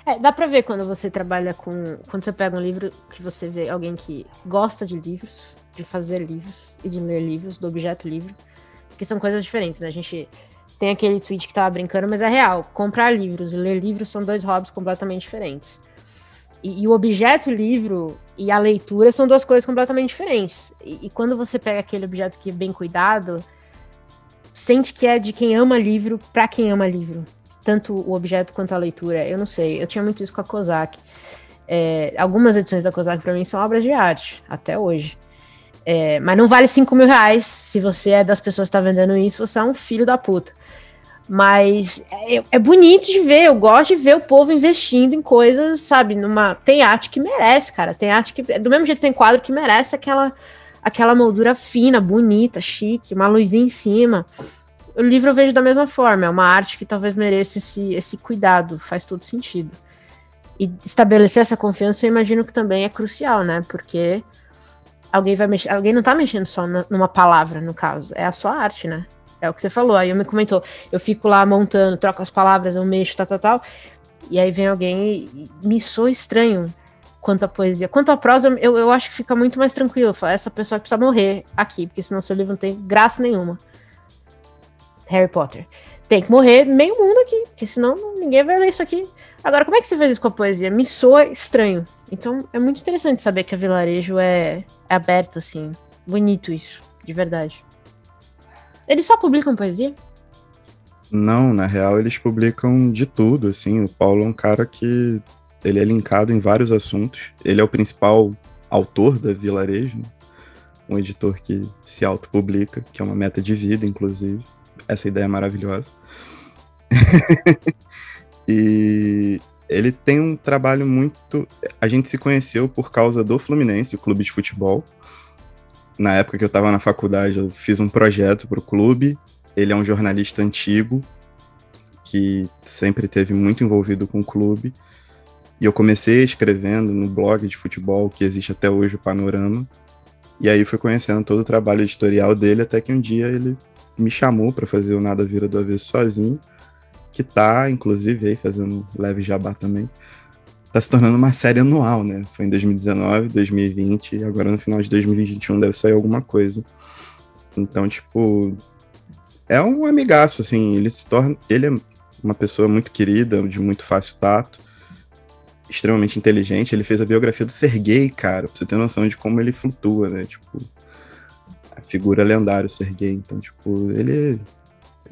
[SPEAKER 2] É, dá pra ver quando você trabalha com. Quando você pega um livro que você vê alguém que gosta de livros, de fazer livros e de ler livros, do objeto livro. Porque são coisas diferentes, né? A gente tem aquele tweet que tava brincando, mas é real. Comprar livros e ler livros são dois hobbies completamente diferentes. E, e o objeto livro e a leitura são duas coisas completamente diferentes. E, e quando você pega aquele objeto que é bem cuidado, sente que é de quem ama livro para quem ama livro tanto o objeto quanto a leitura. Eu não sei, eu tinha muito isso com a Kozak. É, algumas edições da Kozak para mim são obras de arte, até hoje. É, mas não vale 5 mil reais. Se você é das pessoas que está vendendo isso, você é um filho da puta. Mas é, é, bonito de ver, eu gosto de ver o povo investindo em coisas, sabe? Numa, tem arte que merece, cara. Tem arte que. Do mesmo jeito tem quadro que merece aquela, aquela moldura fina, bonita, chique, uma luzinha em cima o livro eu vejo da mesma forma, é uma arte que talvez mereça esse, esse cuidado, faz todo sentido. E estabelecer essa confiança eu imagino que também é crucial, né? Porque alguém vai mexer, alguém não tá mexendo só numa palavra, no caso, é a sua arte, né? É o que você falou. Aí eu me comentou, eu fico lá montando, troco as palavras, eu mexo, tal, tal, tal. E aí vem alguém e me soa estranho quanto à poesia. Quanto à prosa, eu, eu acho que fica muito mais tranquilo. Essa pessoa precisa morrer aqui, porque senão seu livro não tem graça nenhuma. Harry Potter. Tem que morrer meio mundo aqui, porque senão ninguém vai ler isso aqui. Agora, como é que você faz isso com a poesia? Me soa estranho. Então, é muito interessante saber que a vilarejo é, é aberto, assim. Bonito isso, de verdade. Eles só publicam poesia?
[SPEAKER 4] Não, na real, eles publicam de tudo, assim. O Paulo é um cara que ele é linkado em vários assuntos. Ele é o principal autor da Vilarejo, né? um editor que se autopublica, que é uma meta de vida, inclusive. Essa ideia é maravilhosa. e ele tem um trabalho muito. A gente se conheceu por causa do Fluminense, o clube de futebol. Na época que eu estava na faculdade, eu fiz um projeto para o clube. Ele é um jornalista antigo que sempre teve muito envolvido com o clube. E eu comecei escrevendo no blog de futebol que existe até hoje, o Panorama. E aí fui conhecendo todo o trabalho editorial dele, até que um dia ele me chamou para fazer o Nada Vira do Avesso sozinho, que tá, inclusive, aí fazendo leve jabá também. Tá se tornando uma série anual, né? Foi em 2019, 2020 e agora no final de 2021 deve sair alguma coisa. Então, tipo, é um amigaço, assim, ele se torna. Ele é uma pessoa muito querida, de muito fácil tato, extremamente inteligente. Ele fez a biografia do Sergei, cara, pra você ter noção de como ele flutua, né? Tipo, figura lendária, o Sergei. Então, tipo, ele.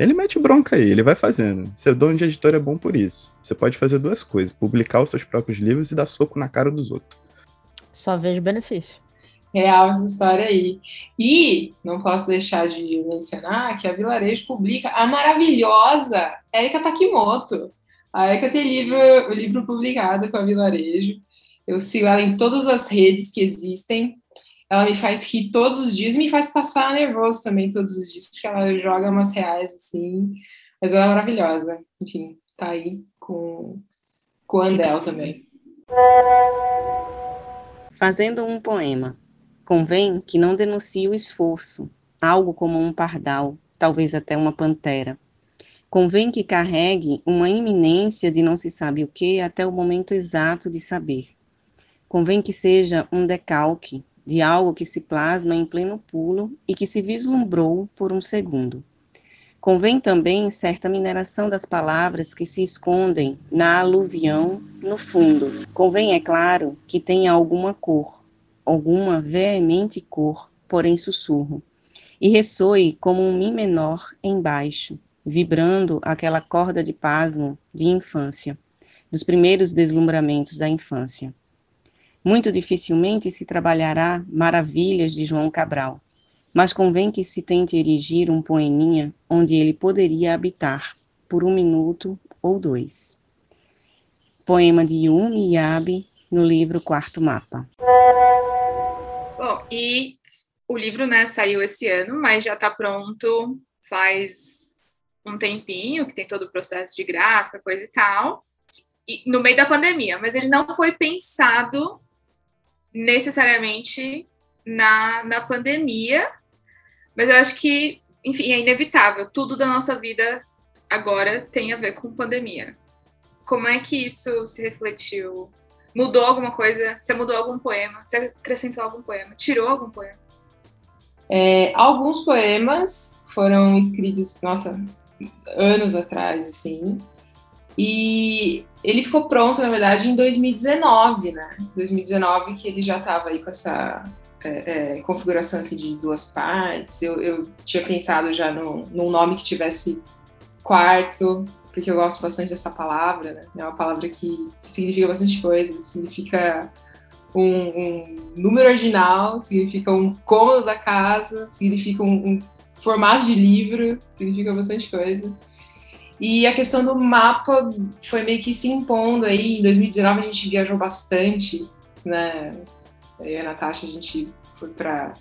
[SPEAKER 4] Ele mete bronca aí, ele vai fazendo. Ser dono de editor é bom por isso. Você pode fazer duas coisas: publicar os seus próprios livros e dar soco na cara dos outros.
[SPEAKER 2] Só vejo benefício.
[SPEAKER 5] Real essa história aí. E não posso deixar de mencionar que a Vilarejo publica a maravilhosa Erika Takimoto. A Erika tem livro, o livro publicado com a Vilarejo. Eu sigo ela em todas as redes que existem. Ela me faz rir todos os dias, me faz passar nervoso também todos os dias, porque ela joga umas reais assim, mas ela é maravilhosa. Enfim, tá aí com, com o Andel também.
[SPEAKER 6] Fazendo um poema. Convém que não denuncie o esforço, algo como um pardal, talvez até uma pantera. Convém que carregue uma iminência de não se sabe o que até o momento exato de saber. Convém que seja um decalque, de algo que se plasma em pleno pulo e que se vislumbrou por um segundo. Convém também certa mineração das palavras que se escondem na aluvião no fundo. Convém, é claro, que tenha alguma cor, alguma veemente cor, porém sussurro, e ressoe como um mi menor embaixo, vibrando aquela corda de pasmo de infância, dos primeiros deslumbramentos da infância. Muito dificilmente se trabalhará maravilhas de João Cabral, mas convém que se tente erigir um poeminha onde ele poderia habitar por um minuto ou dois. Poema de Yumi Yabe, no livro Quarto Mapa.
[SPEAKER 3] Bom, e o livro né, saiu esse ano, mas já está pronto faz um tempinho, que tem todo o processo de gráfica, coisa e tal, e, no meio da pandemia, mas ele não foi pensado necessariamente na, na pandemia, mas eu acho que enfim, é inevitável. Tudo da nossa vida agora tem a ver com pandemia. Como é que isso se refletiu? Mudou alguma coisa? Você mudou algum poema? Você acrescentou algum poema? Tirou algum poema?
[SPEAKER 5] É, alguns poemas foram escritos, nossa, anos atrás, assim. E ele ficou pronto, na verdade, em 2019, né? 2019 que ele já estava aí com essa é, é, configuração assim, de duas partes. Eu, eu tinha pensado já no, num nome que tivesse quarto, porque eu gosto bastante dessa palavra, né? É uma palavra que, que significa bastante coisa, significa um, um, número ordinal, significa um cômodo da casa, significa um, um formato de livro, significa bastante coisa. E a questão do mapa foi meio que se impondo aí. Em 2019 a gente viajou bastante, né? Eu e a Natasha, a gente foi para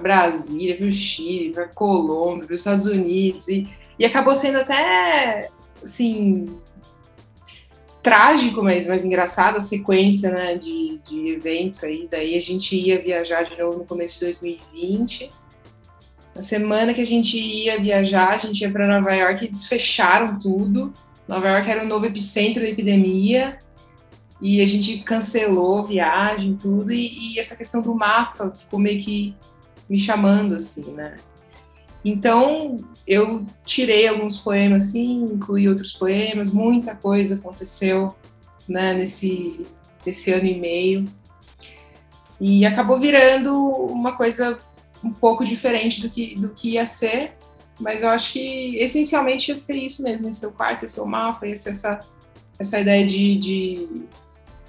[SPEAKER 5] Brasília, para o Chile, para Colômbia, para os Estados Unidos. E, e acabou sendo até, assim, trágico, mas, mas engraçado a sequência né, de, de eventos aí. Daí a gente ia viajar de novo no começo de 2020. Na semana que a gente ia viajar, a gente ia para Nova York e desfecharam tudo. Nova York era o novo epicentro da epidemia e a gente cancelou viagem, tudo. E, e essa questão do mapa ficou meio que me chamando, assim, né? Então, eu tirei alguns poemas, assim, incluí outros poemas, muita coisa aconteceu, né, nesse, nesse ano e meio. E acabou virando uma coisa um pouco diferente do que, do que ia ser, mas eu acho que essencialmente ia ser isso mesmo, ia ser o quarto, ia ser o mapa, ia ser essa, essa ideia de, de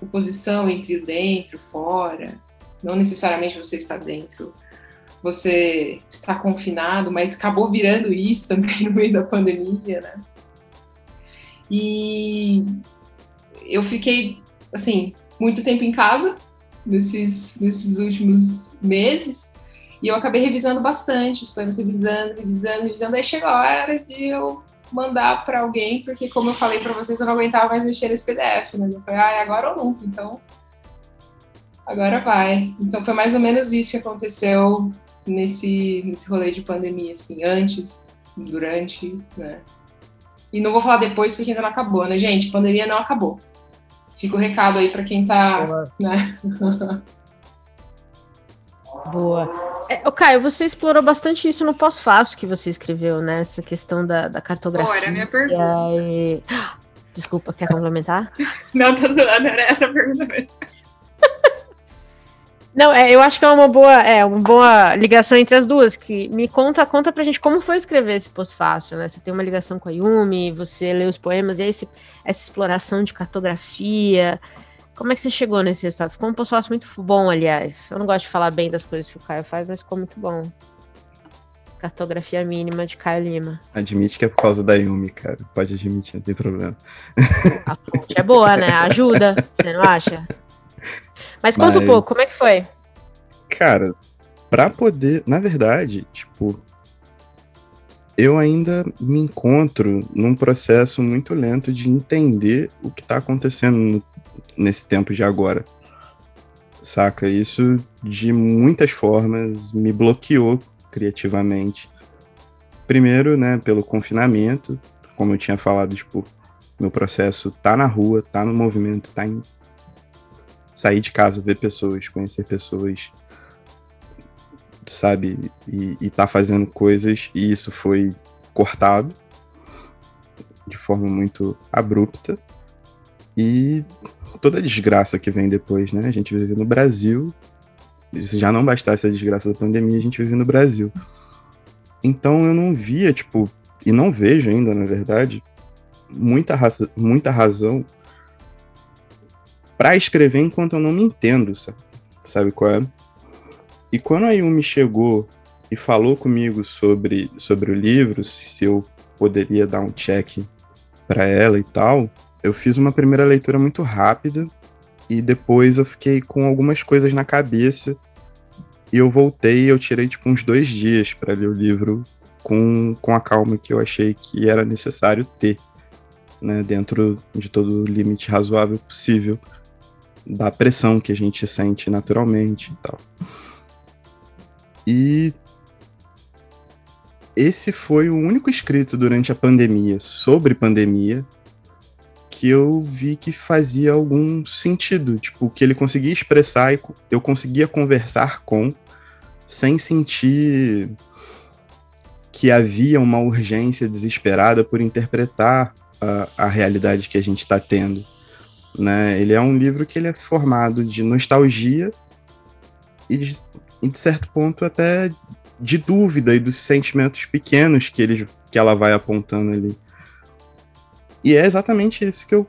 [SPEAKER 5] oposição entre o dentro, fora, não necessariamente você está dentro, você está confinado, mas acabou virando isso também no meio da pandemia, né? E eu fiquei, assim, muito tempo em casa nesses, nesses últimos meses, e eu acabei revisando bastante os poemas, revisando, revisando, revisando. Aí chegou a hora de eu mandar para alguém, porque como eu falei para vocês, eu não aguentava mais mexer nesse PDF, né? Eu falei, ah, é agora ou nunca, então agora vai. Então foi mais ou menos isso que aconteceu nesse, nesse rolê de pandemia, assim, antes, durante, né? E não vou falar depois porque ainda não acabou, né, gente? Pandemia não acabou. Fica o recado aí para quem tá, né?
[SPEAKER 2] Boa. É, Caio, você explorou bastante isso no pós-fácil que você escreveu, né? Essa questão da, da cartografia.
[SPEAKER 3] Bora, minha pergunta.
[SPEAKER 2] E... Desculpa, quer complementar?
[SPEAKER 3] Não, tô zoando, era essa a pergunta mesmo.
[SPEAKER 2] Não, é, eu acho que é uma boa, é, uma boa ligação entre as duas, que me conta, conta pra gente como foi escrever esse pós-fácil, né? Você tem uma ligação com a Yumi, você lê os poemas, e esse, essa exploração de cartografia, como é que você chegou nesse resultado? Ficou um post muito bom, aliás. Eu não gosto de falar bem das coisas que o Caio faz, mas ficou muito bom. Cartografia mínima de Caio Lima.
[SPEAKER 4] Admite que é por causa da Yumi, cara. Pode admitir, não tem problema.
[SPEAKER 2] A fonte é boa, né? Ajuda, você não acha? Mas conta mas... um pouco, como é que foi?
[SPEAKER 4] Cara, pra poder. Na verdade, tipo. Eu ainda me encontro num processo muito lento de entender o que tá acontecendo no nesse tempo de agora. Saca? Isso de muitas formas me bloqueou criativamente. Primeiro, né, pelo confinamento, como eu tinha falado, tipo, meu processo tá na rua, tá no movimento, tá em sair de casa, ver pessoas, conhecer pessoas, sabe? E, e tá fazendo coisas, e isso foi cortado de forma muito abrupta. E toda a desgraça que vem depois, né? A gente vive no Brasil. Se já não bastasse a desgraça da pandemia, a gente vive no Brasil. Então eu não via, tipo, e não vejo ainda, na verdade, muita, raça, muita razão para escrever enquanto eu não me entendo, sabe? sabe qual é? E quando a Yumi chegou e falou comigo sobre, sobre o livro, se eu poderia dar um check para ela e tal, eu fiz uma primeira leitura muito rápida e depois eu fiquei com algumas coisas na cabeça e eu voltei eu tirei tipo uns dois dias para ler o livro com, com a calma que eu achei que era necessário ter, né, dentro de todo o limite razoável possível da pressão que a gente sente naturalmente e tal. E esse foi o único escrito durante a pandemia, sobre pandemia, que eu vi que fazia algum sentido. Tipo, que ele conseguia expressar e eu conseguia conversar com, sem sentir que havia uma urgência desesperada por interpretar a, a realidade que a gente está tendo. Né? Ele é um livro que ele é formado de nostalgia e de, e de certo ponto até de dúvida e dos sentimentos pequenos que, ele, que ela vai apontando ali. E é exatamente isso que eu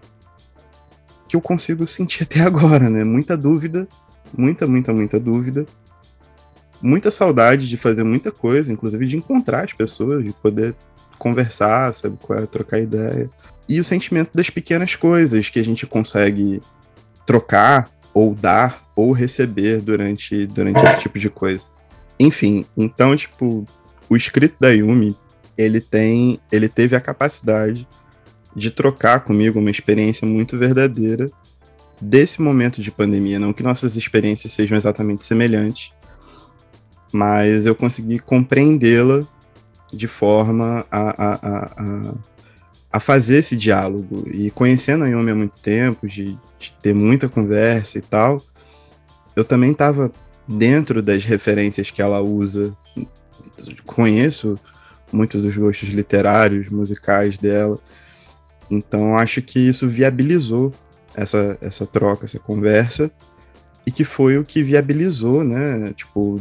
[SPEAKER 4] que eu consigo sentir até agora, né? Muita dúvida, muita, muita, muita dúvida. Muita saudade de fazer muita coisa, inclusive de encontrar as pessoas, de poder conversar, sabe, é, trocar ideia. E o sentimento das pequenas coisas que a gente consegue trocar ou dar ou receber durante, durante esse tipo de coisa. Enfim, então, tipo, o escrito da Yumi, ele tem, ele teve a capacidade de trocar comigo uma experiência muito verdadeira desse momento de pandemia. Não que nossas experiências sejam exatamente semelhantes, mas eu consegui compreendê-la de forma a, a, a, a, fazer esse diálogo. E conhecendo a Yumi há muito tempo, de, de ter muita conversa e tal, eu também estava dentro das referências que ela usa. Conheço muitos dos gostos literários, musicais dela. Então acho que isso viabilizou essa, essa troca, essa conversa, e que foi o que viabilizou, né? Tipo,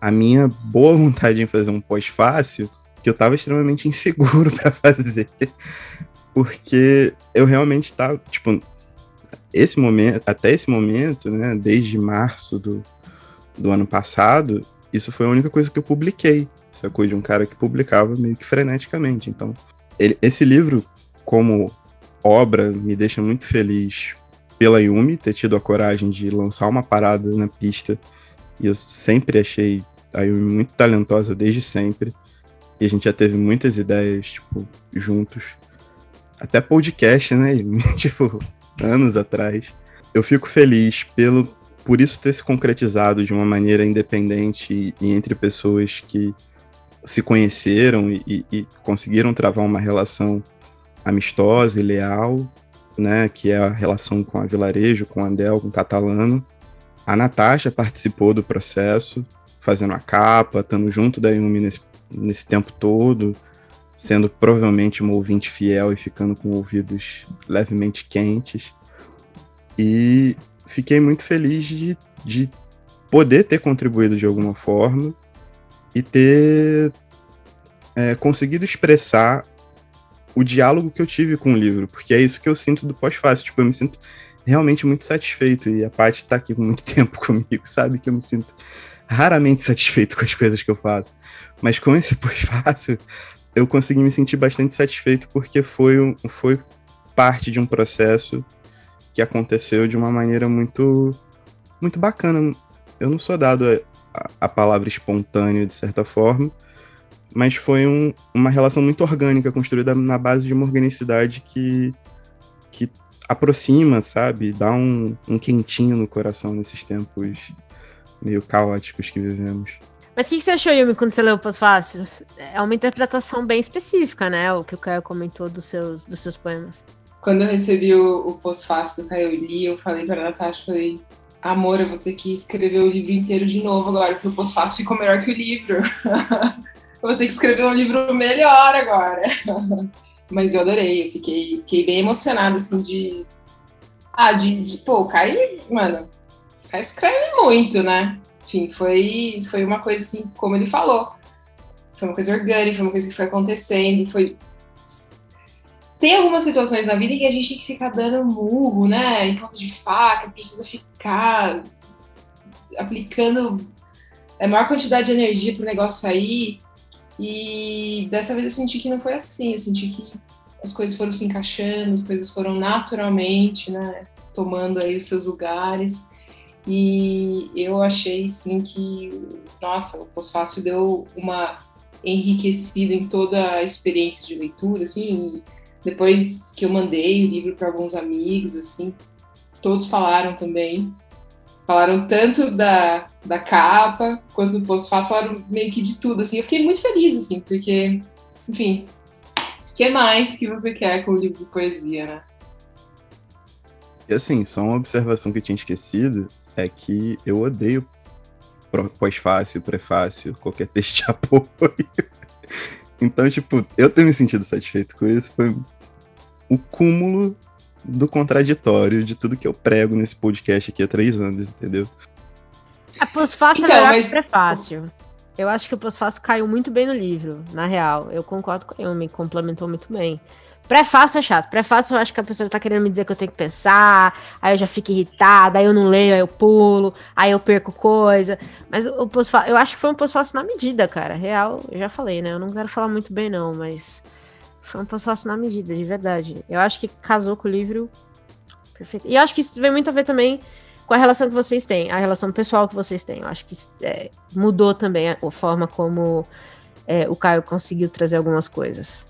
[SPEAKER 4] a minha boa vontade em fazer um pós-fácil, que eu estava extremamente inseguro para fazer, porque eu realmente estava, tipo, esse momento, até esse momento, né, desde março do, do ano passado, isso foi a única coisa que eu publiquei, sacou? De um cara que publicava meio que freneticamente. Então, ele, esse livro, como obra, me deixa muito feliz pela Yumi ter tido a coragem de lançar uma parada na pista. E eu sempre achei a Yumi muito talentosa desde sempre. E a gente já teve muitas ideias, tipo, juntos. Até podcast, né? tipo, anos atrás. Eu fico feliz pelo por isso ter se concretizado de uma maneira independente e, entre pessoas que se conheceram e, e, e conseguiram travar uma relação amistosa e leal, né, que é a relação com a Vilarejo, com a Andel, com o Catalano. A Natasha participou do processo, fazendo a capa, estando junto da Yumi nesse, nesse tempo todo, sendo provavelmente uma ouvinte fiel e ficando com ouvidos levemente quentes. E fiquei muito feliz de, de poder ter contribuído de alguma forma e ter é, conseguido expressar o diálogo que eu tive com o livro, porque é isso que eu sinto do pós-fácil. Tipo, eu me sinto realmente muito satisfeito. E a Paty tá aqui muito tempo comigo, sabe? Que eu me sinto raramente satisfeito com as coisas que eu faço. Mas com esse pós-fácil, eu consegui me sentir bastante satisfeito porque foi, foi parte de um processo que aconteceu de uma maneira muito, muito bacana. Eu não sou dado a, a palavra espontâneo, de certa forma, mas foi um, uma relação muito orgânica, construída na base de uma organicidade que, que aproxima, sabe? Dá um, um quentinho no coração nesses tempos meio caóticos que vivemos.
[SPEAKER 2] Mas o que, que, você achou, Yumi, quando você leu o Pós-Fácil? É uma interpretação bem específica, né? O que o Caio comentou dos seus, dos seus poemas.
[SPEAKER 5] Quando eu recebi o, o Pós-Fácil do Caio Li, eu falei para a Natasha, falei, amor, eu vou ter que escrever o livro inteiro de novo agora, porque o Pós-Fácil ficou melhor que o livro. vou ter que escrever um livro melhor agora. Mas eu adorei, eu fiquei, fiquei bem emocionada, assim, de. Ah, de. de pô, o Kai, mano, o Kai escreve muito, né? Enfim, foi, foi uma coisa assim, como ele falou. Foi uma coisa orgânica, foi uma coisa que foi acontecendo, foi. Tem algumas situações na vida em que a gente tem que ficar dando murro, né? Em ponta de faca, precisa ficar aplicando a maior quantidade de energia para o negócio sair. E dessa vez eu senti que não foi assim, eu senti que as coisas foram se encaixando, as coisas foram naturalmente, né, tomando aí os seus lugares. E eu achei sim que, nossa, o pós-fácil deu uma enriquecida em toda a experiência de leitura, assim, depois que eu mandei o livro para alguns amigos, assim, todos falaram também, Falaram tanto da, da capa quanto do post fácil, falaram meio que de tudo, assim. Eu fiquei muito feliz, assim, porque, enfim, o que mais que você quer com o livro de poesia, né?
[SPEAKER 4] E assim, só uma observação que eu tinha esquecido é que eu odeio pós-fácil, prefácio, qualquer texto de apoio. Então, tipo, eu ter me sentido satisfeito com isso foi o cúmulo do contraditório de tudo que eu prego nesse podcast aqui há três anos, entendeu?
[SPEAKER 2] A pós-fácil então, é melhor mas... que prefácio. Eu acho que o pós-fácil caiu muito bem no livro, na real. Eu concordo com ele, me complementou muito bem. Pré-fácil é chato. Pré-fácil eu acho que a pessoa tá querendo me dizer que eu tenho que pensar, aí eu já fico irritada, aí eu não leio, aí eu pulo, aí eu perco coisa. Mas o post eu acho que foi um pós-fácil na medida, cara. Real, eu já falei, né? Eu não quero falar muito bem, não, mas foi um pós-fácil na medida, de verdade. Eu acho que casou com o livro perfeito. E eu acho que isso tem muito a ver também com a relação que vocês têm, a relação pessoal que vocês têm. Eu acho que é, mudou também a, a forma como é, o Caio conseguiu trazer algumas coisas.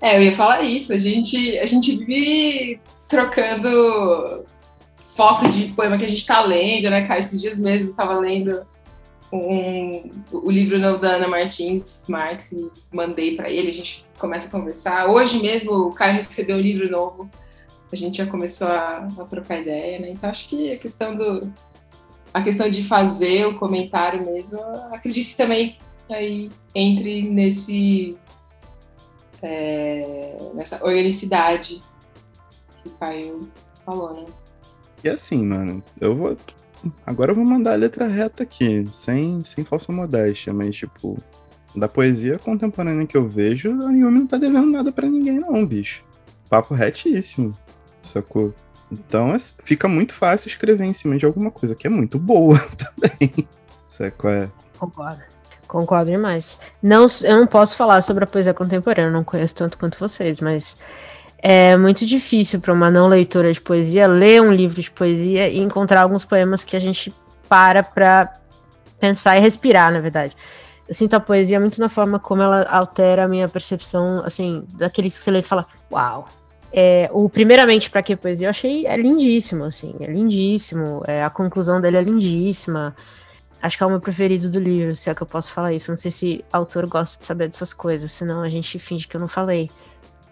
[SPEAKER 5] É, eu ia falar isso. A gente, a gente vive trocando foto de poema que a gente tá lendo, né, Caio? Esses dias mesmo tava lendo um, o livro novo da Ana Martins Marx e mandei para ele, a gente começa a conversar. Hoje mesmo o Caio recebeu um livro novo, a gente já começou a, a trocar ideia, né? Então acho que a questão do a questão de fazer o comentário mesmo, acredito que também aí entre nesse é, nessa organicidade que o Caio falou, né?
[SPEAKER 4] E assim, mano, eu vou. Agora eu vou mandar a letra reta aqui, sem, sem falsa modéstia, mas tipo, da poesia contemporânea que eu vejo, a Yumi não tá devendo nada para ninguém, não, bicho. Papo retíssimo, sacou? Então é, fica muito fácil escrever em cima de alguma coisa que é muito boa também. Sacou? É.
[SPEAKER 2] Concordo. Concordo demais. Não, eu não posso falar sobre a poesia contemporânea, não conheço tanto quanto vocês, mas é muito difícil para uma não leitora de poesia ler um livro de poesia e encontrar alguns poemas que a gente para para pensar e respirar, na verdade. Eu sinto a poesia muito na forma como ela altera a minha percepção, assim, daqueles que você lê e fala, uau. É, o Primeiramente, para que poesia? Eu achei é lindíssimo, assim, é lindíssimo. É, a conclusão dele é lindíssima. Acho que é o meu preferido do livro, se é que eu posso falar isso. Não sei se autor gosta de saber dessas coisas, senão a gente finge que eu não falei.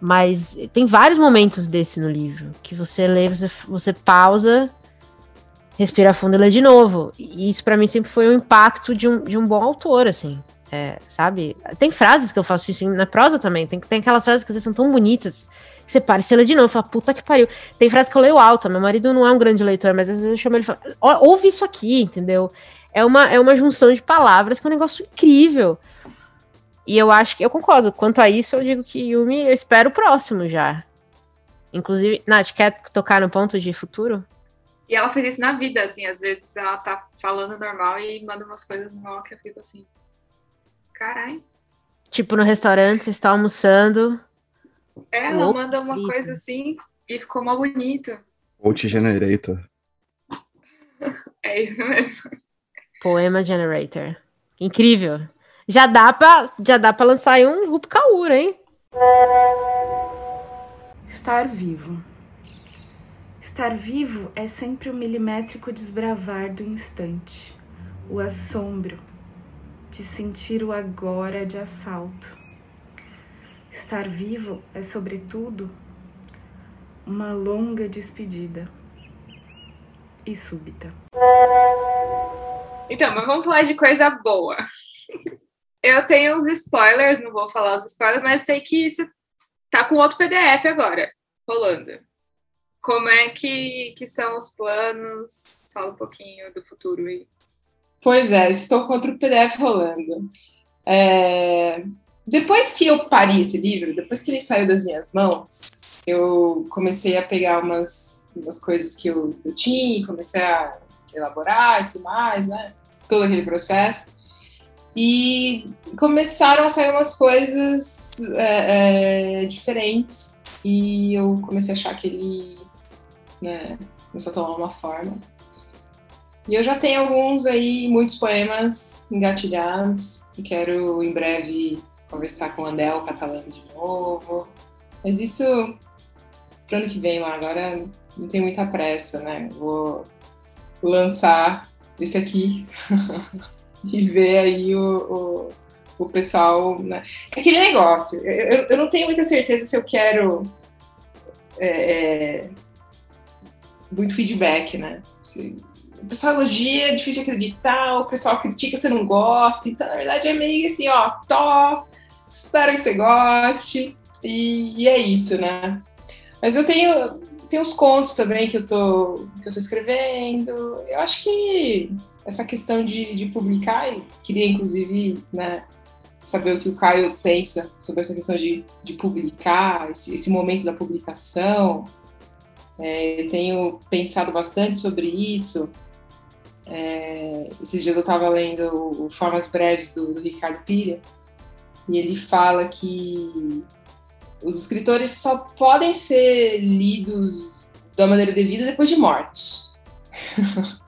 [SPEAKER 2] Mas tem vários momentos desse no livro, que você lê, você, você pausa, respira fundo e lê de novo. E isso para mim sempre foi um impacto de um, de um bom autor, assim. É, sabe? Tem frases que eu faço isso na prosa também. Tem, tem aquelas frases que às vezes são tão bonitas que você para e você lê de novo fala, puta que pariu. Tem frases que eu leio alta. Meu marido não é um grande leitor, mas às vezes eu chamo ele e falo, ouve isso aqui, entendeu? é uma, é uma junção de palavras que é um negócio incrível. E eu acho que eu concordo. Quanto a isso, eu digo que Yumi, eu espero o próximo já. Inclusive, Nath, quer tocar no ponto de futuro?
[SPEAKER 3] E ela faz isso na vida, assim, às vezes ela tá falando normal e manda umas coisas no que eu fico assim. Caralho.
[SPEAKER 2] Tipo, no restaurante, você está almoçando.
[SPEAKER 3] Ela Opa, manda uma coisa assim e ficou mal bonito.
[SPEAKER 4] Out Generator.
[SPEAKER 3] é isso mesmo.
[SPEAKER 2] Poema Generator. Incrível. Já dá pra, já dá pra lançar aí um Rup Kaura, hein?
[SPEAKER 7] Estar vivo. Estar vivo é sempre o milimétrico desbravar do instante, o assombro de sentir o agora de assalto. Estar vivo é, sobretudo, uma longa despedida e súbita.
[SPEAKER 3] Então, mas vamos falar de coisa boa. Eu tenho uns spoilers, não vou falar os spoilers, mas sei que isso tá com outro PDF agora, rolando. Como é que, que são os planos? Fala um pouquinho do futuro aí.
[SPEAKER 5] Pois é, estou com outro PDF rolando. É... Depois que eu parei esse livro, depois que ele saiu das minhas mãos, eu comecei a pegar umas, umas coisas que eu, eu tinha, comecei a elaborar e tudo mais, né? todo aquele processo. E começaram a sair umas coisas é, é, diferentes. E eu comecei a achar que ele né, começou a tomar uma forma. E eu já tenho alguns aí, muitos poemas engatilhados. E quero em breve conversar com o Andel Catalano de novo. Mas isso pro ano que vem lá, agora não tem muita pressa, né? Vou lançar esse aqui e ver aí o, o, o pessoal. Né? É aquele negócio. Eu, eu, não tenho muita certeza se eu quero é, é, muito feedback, né? Se, o pessoal elogia, é difícil acreditar, o pessoal critica, você não gosta. Então, na verdade, é meio assim, ó, top, espero que você goste. E, e é isso, né? Mas eu tenho, tenho uns contos também que eu tô, que eu tô escrevendo. Eu acho que essa questão de, de publicar, e queria inclusive né, saber o que o Caio pensa sobre essa questão de, de publicar, esse, esse momento da publicação. É, eu tenho pensado bastante sobre isso. É, esses dias eu estava lendo o Formas Breves do, do Ricardo Pira, e ele fala que os escritores só podem ser lidos da maneira devida depois de mortos.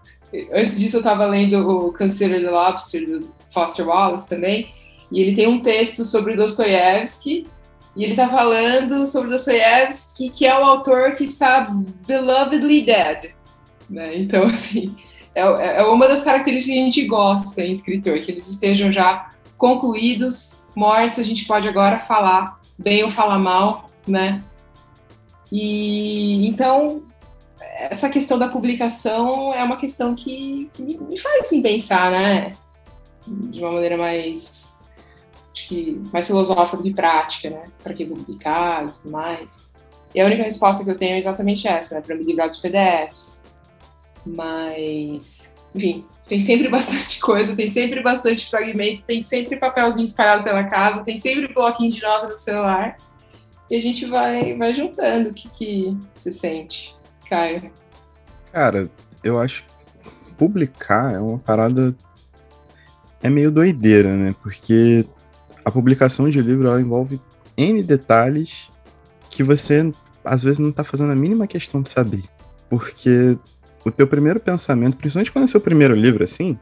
[SPEAKER 5] Antes disso, eu estava lendo o Consider the Lobster, do Foster Wallace também, e ele tem um texto sobre Dostoiévski, e ele está falando sobre Dostoiévski, que é o autor que está belovedly dead. Né? Então, assim, é, é uma das características que a gente gosta em escritor, que eles estejam já concluídos, mortos, a gente pode agora falar bem ou falar mal, né? E então essa questão da publicação é uma questão que, que me, me, faz assim, pensar, né? De uma maneira mais acho que mais filosófica do que prática, né? Para que publicar e tudo mais. E a única resposta que eu tenho é exatamente essa, né? Para me livrar dos PDFs. Mas, enfim, tem sempre bastante coisa, tem sempre bastante fragmento, tem sempre papelzinho espalhado pela casa, tem sempre bloquinho de nota no celular. E a gente vai, vai juntando o que, que se sente, Caio.
[SPEAKER 4] Cara, eu acho que publicar é uma parada. É meio doideira, né? Porque a publicação de livro ela envolve N detalhes que você às vezes não tá fazendo a mínima questão de saber. Porque o teu primeiro pensamento, principalmente quando é seu primeiro livro, assim,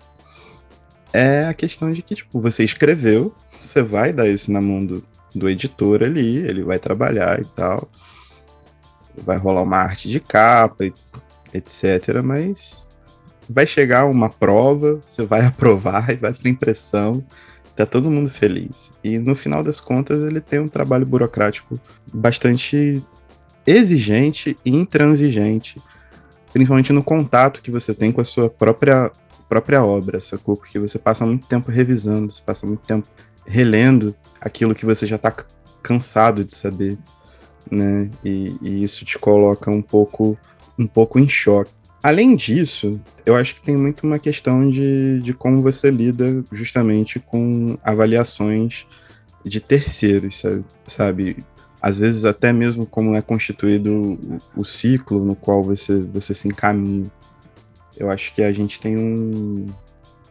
[SPEAKER 4] é a questão de que, tipo, você escreveu, você vai dar isso na mão do, do editor ali, ele vai trabalhar e tal. Vai rolar uma arte de capa, etc. Mas vai chegar uma prova, você vai aprovar e vai para impressão. Tá todo mundo feliz. E no final das contas, ele tem um trabalho burocrático bastante exigente e intransigente principalmente no contato que você tem com a sua própria, própria obra, sacou? Porque você passa muito tempo revisando, você passa muito tempo relendo aquilo que você já está cansado de saber, né? E, e, isso te coloca um pouco, um pouco em choque. Além disso, eu acho que tem muito uma questão de, de como você lida justamente com avaliações de terceiros, sabe? Às vezes até mesmo como é constituído o, ciclo no qual você, você se encaminha. Eu acho que a gente tem um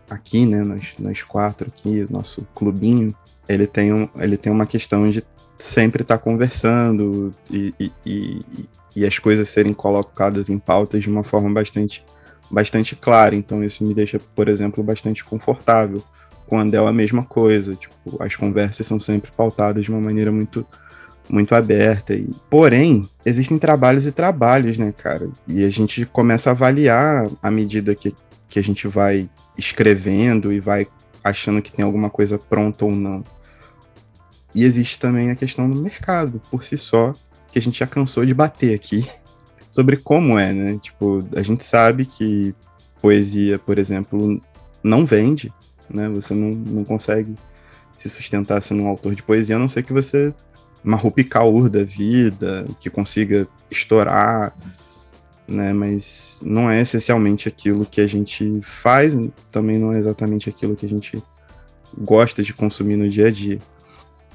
[SPEAKER 4] aqui, né, nós, nós quatro aqui, nosso clubinho, ele tem, um, ele tem uma questão de sempre estar tá conversando e, e, e, e, as coisas serem colocadas em pautas de uma forma bastante, bastante clara. Então isso me deixa, por exemplo, bastante confortável. Com Andel a mesma coisa, tipo, as conversas são sempre pautadas de uma maneira muito muito aberta. E, porém, existem trabalhos e trabalhos, né, cara? E a gente começa a avaliar à medida que, que a gente vai escrevendo e vai achando que tem alguma coisa pronta ou não. E existe também a questão do mercado, por si só, que a gente já cansou de bater aqui sobre como é, né? Tipo, a gente sabe que poesia, por exemplo, não vende, né? Você não, não consegue se sustentar sendo um autor de poesia, a não ser que você uma Rupi da vida, que consiga estourar, né? Mas não é essencialmente aquilo que a gente faz, também não é exatamente aquilo que a gente gosta de consumir no dia a dia.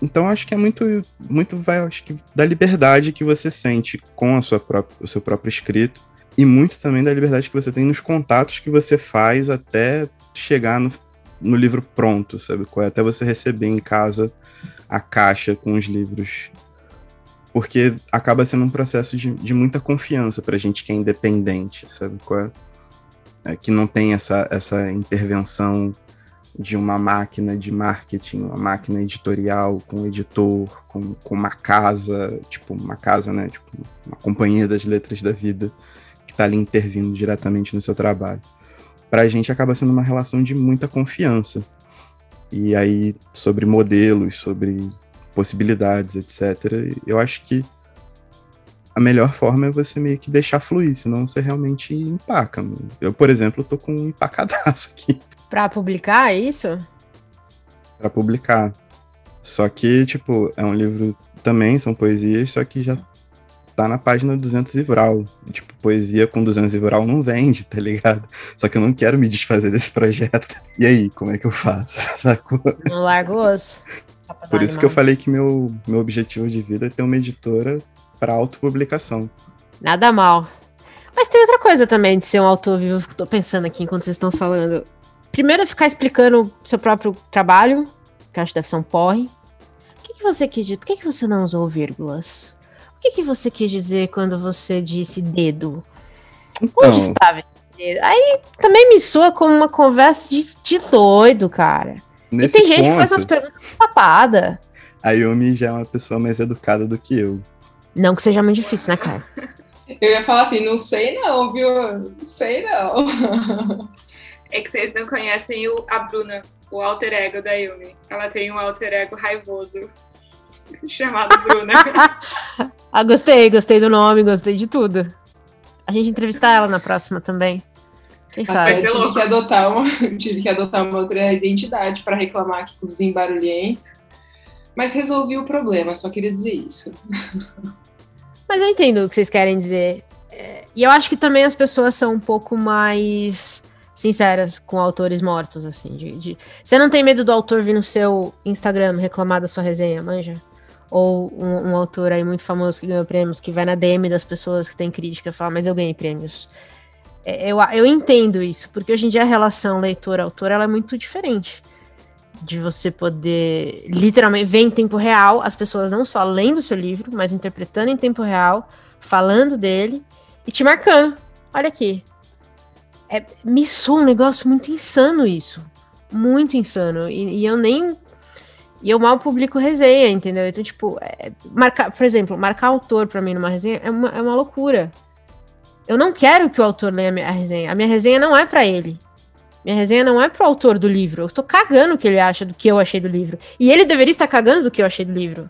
[SPEAKER 4] Então acho que é muito, muito vai, acho que da liberdade que você sente com a sua própria, o seu próprio escrito e muito também da liberdade que você tem nos contatos que você faz até chegar no, no livro pronto, sabe? É até você receber em casa a caixa com os livros. Porque acaba sendo um processo de, de muita confiança pra gente que é independente, sabe? É? é, que não tem essa, essa intervenção de uma máquina de marketing, uma máquina editorial com editor, com, com uma casa, tipo uma casa, né? Tipo uma companhia das letras da vida, que está ali intervindo diretamente no seu trabalho. Para a gente acaba sendo uma relação de muita confiança. E aí, sobre modelos, sobre possibilidades, etc., eu acho que a melhor forma é você meio que deixar fluir, senão você realmente empaca. Eu, por exemplo, tô com um empacadaço aqui.
[SPEAKER 2] Pra publicar, é isso?
[SPEAKER 4] Pra publicar. Só que, tipo, é um livro também, são poesias, só que já tá na página 200 e vral. Tipo, poesia com 200 e vral não vende, tá ligado? Só que eu não quero me desfazer desse projeto. E aí, como é que eu faço? Sacou?
[SPEAKER 2] Não largo osso.
[SPEAKER 4] Por isso que eu falei que meu, meu objetivo de vida é ter uma editora para autopublicação.
[SPEAKER 2] Nada mal. Mas tem outra coisa também de ser um autor vivo que eu tô pensando aqui enquanto vocês estão falando. Primeiro é ficar explicando seu próprio trabalho, que eu acho que deve ser um porre. O que, que você quis dizer? Por que, que você não usou vírgulas? O que, que você quis dizer quando você disse dedo?
[SPEAKER 4] Então,
[SPEAKER 2] Onde estava esse dedo? Aí também me soa como uma conversa de, de doido, cara.
[SPEAKER 4] nesse
[SPEAKER 2] e tem gente
[SPEAKER 4] ponto,
[SPEAKER 2] que faz umas perguntas tapadas.
[SPEAKER 4] a Yumi já é uma pessoa mais educada do que eu.
[SPEAKER 2] Não que seja muito difícil, né, cara?
[SPEAKER 5] Eu ia falar assim, não sei não, viu? Não sei não.
[SPEAKER 3] É que vocês não conhecem o, a Bruna, o alter ego da Yumi. Ela tem um alter ego raivoso chamado Bruna.
[SPEAKER 2] Ah, gostei, gostei do nome, gostei de tudo. A gente entrevistar ela na próxima também. Quem sabe?
[SPEAKER 5] Eu tive que adotar uma, tive que adotar uma outra identidade para reclamar aqui com o vizinho barulhento. Mas resolvi o problema, só queria dizer isso.
[SPEAKER 2] Mas eu entendo o que vocês querem dizer. É, e eu acho que também as pessoas são um pouco mais sinceras com autores mortos, assim. de- de- Você não tem medo do autor vir no seu Instagram reclamar da sua resenha, manja? Ou um, um autor aí muito famoso que ganhou prêmios, que vai na DM das pessoas que tem crítica e fala, mas eu ganhei prêmios. É, Eu, eu entendo isso, porque hoje em dia a relação leitor-autor ela é muito diferente. De você poder literalmente ver em tempo real as pessoas não só lendo o seu livro, mas interpretando em tempo real, falando dele e te marcando. Olha aqui. É, me soa um negócio muito insano isso. Muito insano. E, e eu nem. E eu mal publico resenha, entendeu? Então, tipo, é, marcar, por exemplo, marcar autor pra mim numa resenha é uma, é uma loucura. Eu não quero que o autor leia a minha resenha. A minha resenha não é pra ele. Minha resenha não é pro autor do livro. Eu tô cagando o que ele acha do que eu achei do livro. E ele deveria estar cagando do que eu achei do livro.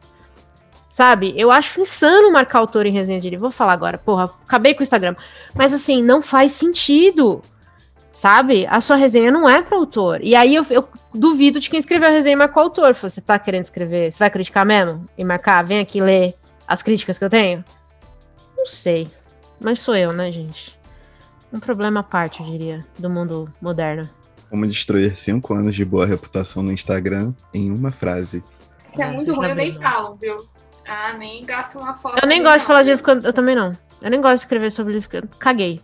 [SPEAKER 2] Sabe? Eu acho insano marcar autor em resenha de livro. Vou falar agora, porra, acabei com o Instagram. Mas assim, não faz sentido. Sabe? A sua resenha não é pro autor. E aí eu, eu duvido de quem escreveu a resenha e marcou o autor. Você tá querendo escrever? Você vai criticar mesmo? E marcar? Vem aqui ler as críticas que eu tenho? Não sei. Mas sou eu, né, gente? Um problema à parte, eu diria, do mundo moderno.
[SPEAKER 4] Como destruir cinco anos de boa reputação no Instagram em uma frase.
[SPEAKER 3] Se é muito ruim, eu nem falo, viu? Ah, nem gasto uma foto.
[SPEAKER 2] Eu nem gosto de falar de livro, eu, também não. Eu nem gosto de escrever sobre livro, eu caguei.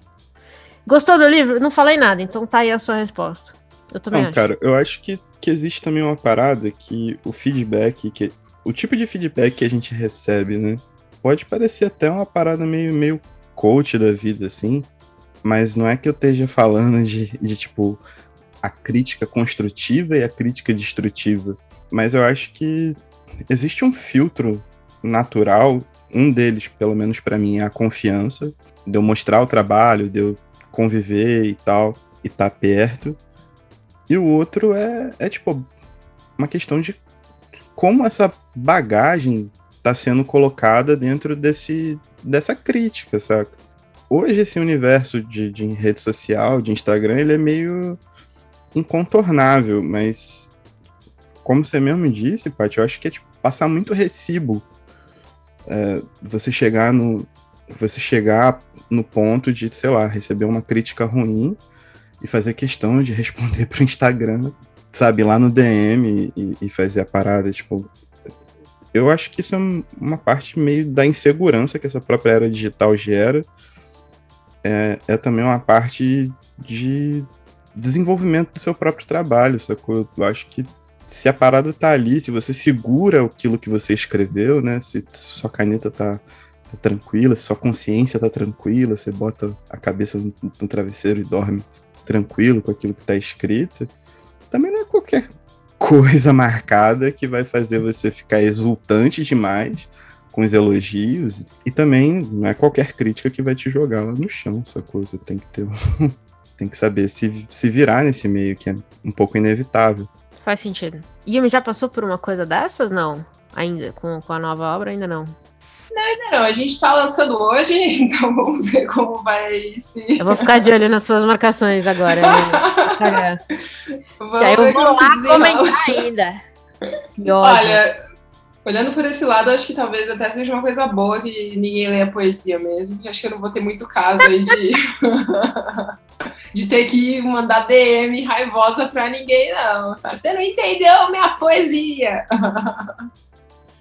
[SPEAKER 2] Gostou do livro? Não falei nada, então tá aí a sua resposta. Eu também
[SPEAKER 4] Não,
[SPEAKER 2] acho.
[SPEAKER 4] cara, eu acho que, que existe também uma parada que o feedback, que o tipo de feedback que a gente recebe, né? Pode parecer até uma parada meio, meio coach da vida, assim. Mas não é que eu esteja falando de, de tipo, a crítica construtiva e a crítica destrutiva. Mas eu acho que existe um filtro natural. Um deles, pelo menos pra mim, é a confiança. De eu mostrar o trabalho, de eu conviver e tal, e estar perto. E o outro é, é tipo, uma questão de como essa bagagem está sendo colocada dentro desse, dessa crítica, saca? Hoje esse universo de, de rede social, de Instagram, ele é meio incontornável, mas como você mesmo disse, Paty, eu acho que é tipo, passar muito recibo. É, você chegar no. Você chegar no ponto de, sei lá, receber uma crítica ruim e fazer questão de responder pro Instagram, sabe, lá no DM e, e fazer a parada, tipo. Eu acho que isso é um- uma parte meio da insegurança que essa própria era digital gera. É, é também uma parte de desenvolvimento do seu próprio trabalho, sacou? Eu acho que se a parada tá ali, se você segura aquilo que você escreveu, né? Se sua caneta tá, tá tranquila, sua consciência tá tranquila, você bota a cabeça no, no travesseiro e dorme tranquilo com aquilo que tá escrito, também não é qualquer coisa marcada que vai fazer você ficar exultante demais com os elogios. E também não é qualquer crítica que vai te jogar lá no chão, essa coisa. Tem que ter. tem que saber se, se virar nesse meio, que é um pouco inevitável.
[SPEAKER 2] Faz sentido. Yumi já passou por uma coisa dessas? Não. Ainda? Com, com a nova obra, ainda não.
[SPEAKER 5] Não, ainda não. A gente tá lançando hoje, então vamos ver como vai se.
[SPEAKER 2] Eu vou ficar de olho nas suas marcações agora. Né?
[SPEAKER 5] Vamos
[SPEAKER 2] aí eu vou lá comentar ainda.
[SPEAKER 5] Olha, olhando por esse lado, acho que talvez até seja uma coisa boa que ninguém leia poesia mesmo, porque acho que eu não vou ter muito caso aí de. de ter que mandar DM raivosa pra ninguém, não. Sabe? Você não entendeu minha poesia.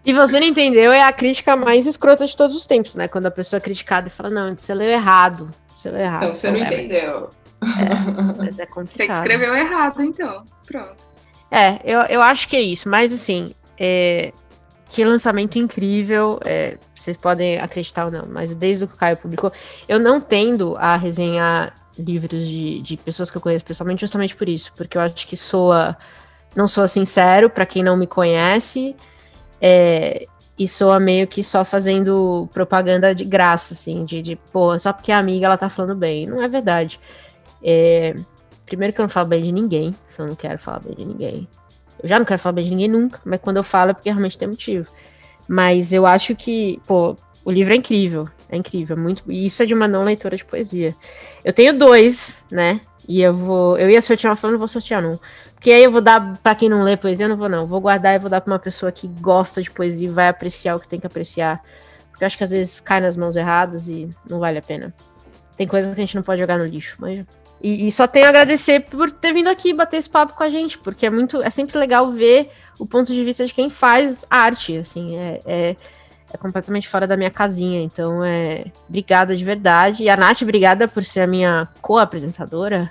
[SPEAKER 2] E você não entendeu é a crítica mais escrota de todos os tempos, né? Quando a pessoa é criticada e fala, não, você leu errado. Você leu errado.
[SPEAKER 5] Então você não
[SPEAKER 2] É, mas-
[SPEAKER 5] entendeu.
[SPEAKER 2] Mas é
[SPEAKER 3] Você
[SPEAKER 2] complicado.
[SPEAKER 3] que escreveu errado, então. Pronto.
[SPEAKER 2] É, eu, eu acho que é isso. Mas assim, é, que lançamento incrível. é, vocês podem acreditar ou não, mas desde o que o Caio publicou, eu não tendo a resenhar livros de, de pessoas que eu conheço pessoalmente justamente por isso, porque eu acho que soa. Não soa sincero pra quem não me conhece. É, e soa meio que só fazendo propaganda de graça, assim, de, de pô, só porque a amiga ela tá falando bem. Não é verdade. É, primeiro que eu não falo bem de ninguém, se eu não quero falar bem de ninguém. Eu já não quero falar bem de ninguém nunca, mas quando eu falo é porque realmente tem motivo. Mas eu acho que, pô, o livro é incrível. É incrível, é muito. E isso é de uma não leitora de poesia. Eu tenho dois, né? E eu vou. Eu ia sortear uma falando, não vou sortear, não. Porque aí eu vou dar pra quem não lê poesia, eu não vou, não. Vou guardar e vou dar pra uma pessoa que gosta de poesia e vai apreciar o que tem que apreciar. Porque eu acho que às vezes cai nas mãos erradas e não vale a pena. Tem coisas que a gente não pode jogar no lixo, mas. E, e só tenho a agradecer por ter vindo aqui bater esse papo com a gente, porque é muito, é sempre legal ver o ponto de vista de quem faz arte, assim, é, é, é completamente fora da minha casinha, então é, obrigada de verdade, e a Nath, obrigada por ser a minha co-apresentadora,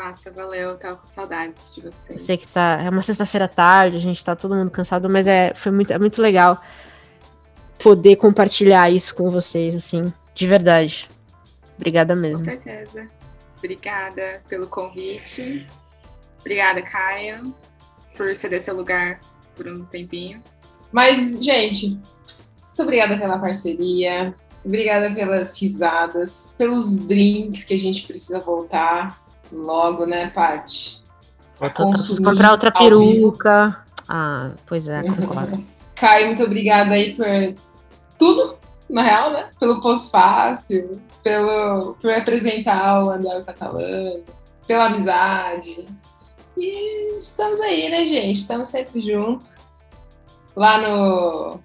[SPEAKER 3] Massa, valeu. Tava com saudades de
[SPEAKER 2] eu
[SPEAKER 3] vocês.
[SPEAKER 2] sei que tá, é uma sexta-feira à tarde, a gente tá todo mundo cansado, mas é, foi muito, é muito legal poder compartilhar isso com vocês, assim, de verdade, obrigada
[SPEAKER 3] Com
[SPEAKER 2] mesmo.
[SPEAKER 3] certeza. Obrigada pelo convite. Obrigada, Caia, por ceder seu lugar por um tempinho.
[SPEAKER 5] Mas, gente, muito obrigada pela parceria. Obrigada pelas risadas, pelos drinks que a gente precisa voltar logo, né, Paty?
[SPEAKER 2] Eu tô comprar outra peruca. Ah, pois é, concordo.
[SPEAKER 5] Caio, muito obrigada aí por tudo, na real, né? Pelo pós-fácil, pelo, por apresentar o Andel Catalano, pela amizade. E estamos aí, né, gente? Estamos sempre juntos. Lá no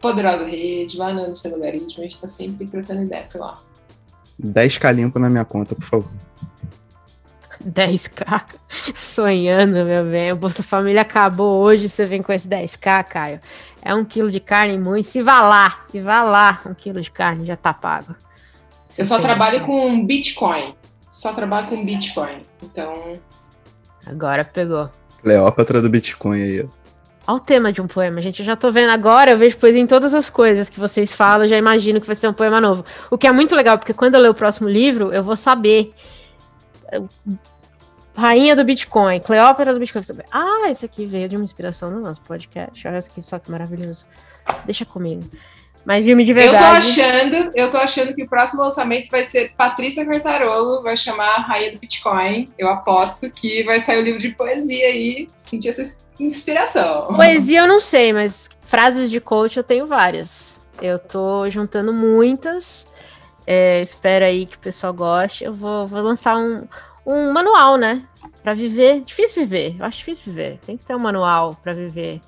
[SPEAKER 5] Poderosa Rede, lá no seu logaritmo, a gente tá sempre trocando ideia por lá.
[SPEAKER 4] 10k limpo na minha conta, por favor.
[SPEAKER 2] 10k. Sonhando, meu bem. O Bolsa Família acabou hoje, você vem com esse 10k, Caio. É um quilo de carne muito. Se vá lá, se vá lá, um quilo de carne já tá pago.
[SPEAKER 5] Eu só trabalho com Bitcoin. Só trabalho com Bitcoin. Então,
[SPEAKER 2] Agora pegou.
[SPEAKER 4] Cleópatra do Bitcoin aí, ó.
[SPEAKER 2] Olha o tema de um poema, gente. Eu já tô vendo agora, eu vejo poesia em todas as coisas que vocês falam, eu já imagino que vai ser um poema novo. O que é muito legal, porque quando eu ler o próximo livro, eu vou saber. Rainha do Bitcoin, Cleópatra do Bitcoin. Ah, isso aqui veio de uma inspiração no nosso podcast. Olha que só que maravilhoso. Deixa comigo. Mas filme de
[SPEAKER 5] eu tô
[SPEAKER 2] verdade.
[SPEAKER 5] achando, eu tô achando que o próximo lançamento vai ser Patrícia Cartarolo, vai chamar a Rainha do Bitcoin. Eu aposto que vai sair o livro de poesia aí, sentir essa inspiração.
[SPEAKER 2] Poesia eu não sei, mas frases de coach eu tenho várias. Eu tô juntando muitas. É, espero aí que o pessoal goste. Eu vou, vou lançar um, um manual, né? Pra viver. Difícil viver. Eu acho difícil viver. Tem que ter um manual pra viver.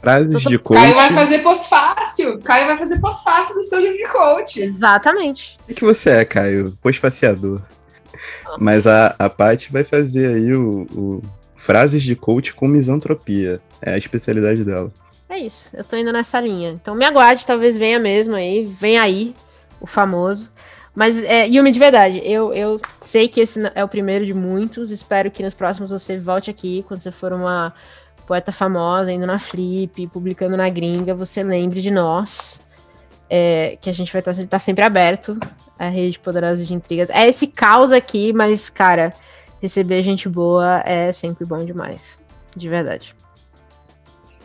[SPEAKER 4] Frases de coach.
[SPEAKER 5] Caio vai fazer pós-fácil. Caio vai fazer pós-fácil do seu livro de coach.
[SPEAKER 2] Exatamente.
[SPEAKER 4] O que, que você é, Caio? Pós-faciador. Mas a, a Paty vai fazer aí o, o frases de coach com misantropia. É a especialidade dela.
[SPEAKER 2] É isso. Eu tô indo nessa linha. Então me aguarde, talvez venha mesmo aí. Vem aí, o famoso. Mas, é, Yumi, de verdade, eu, eu sei que esse é o primeiro de muitos. Espero que nos próximos você volte aqui, quando você for uma poeta famosa, indo na Flip, publicando na gringa, você lembre de nós. é, que a gente vai estar tá sempre aberto. A rede poderosa de intrigas. É esse caos aqui, mas, cara, receber gente boa é sempre bom demais. De verdade.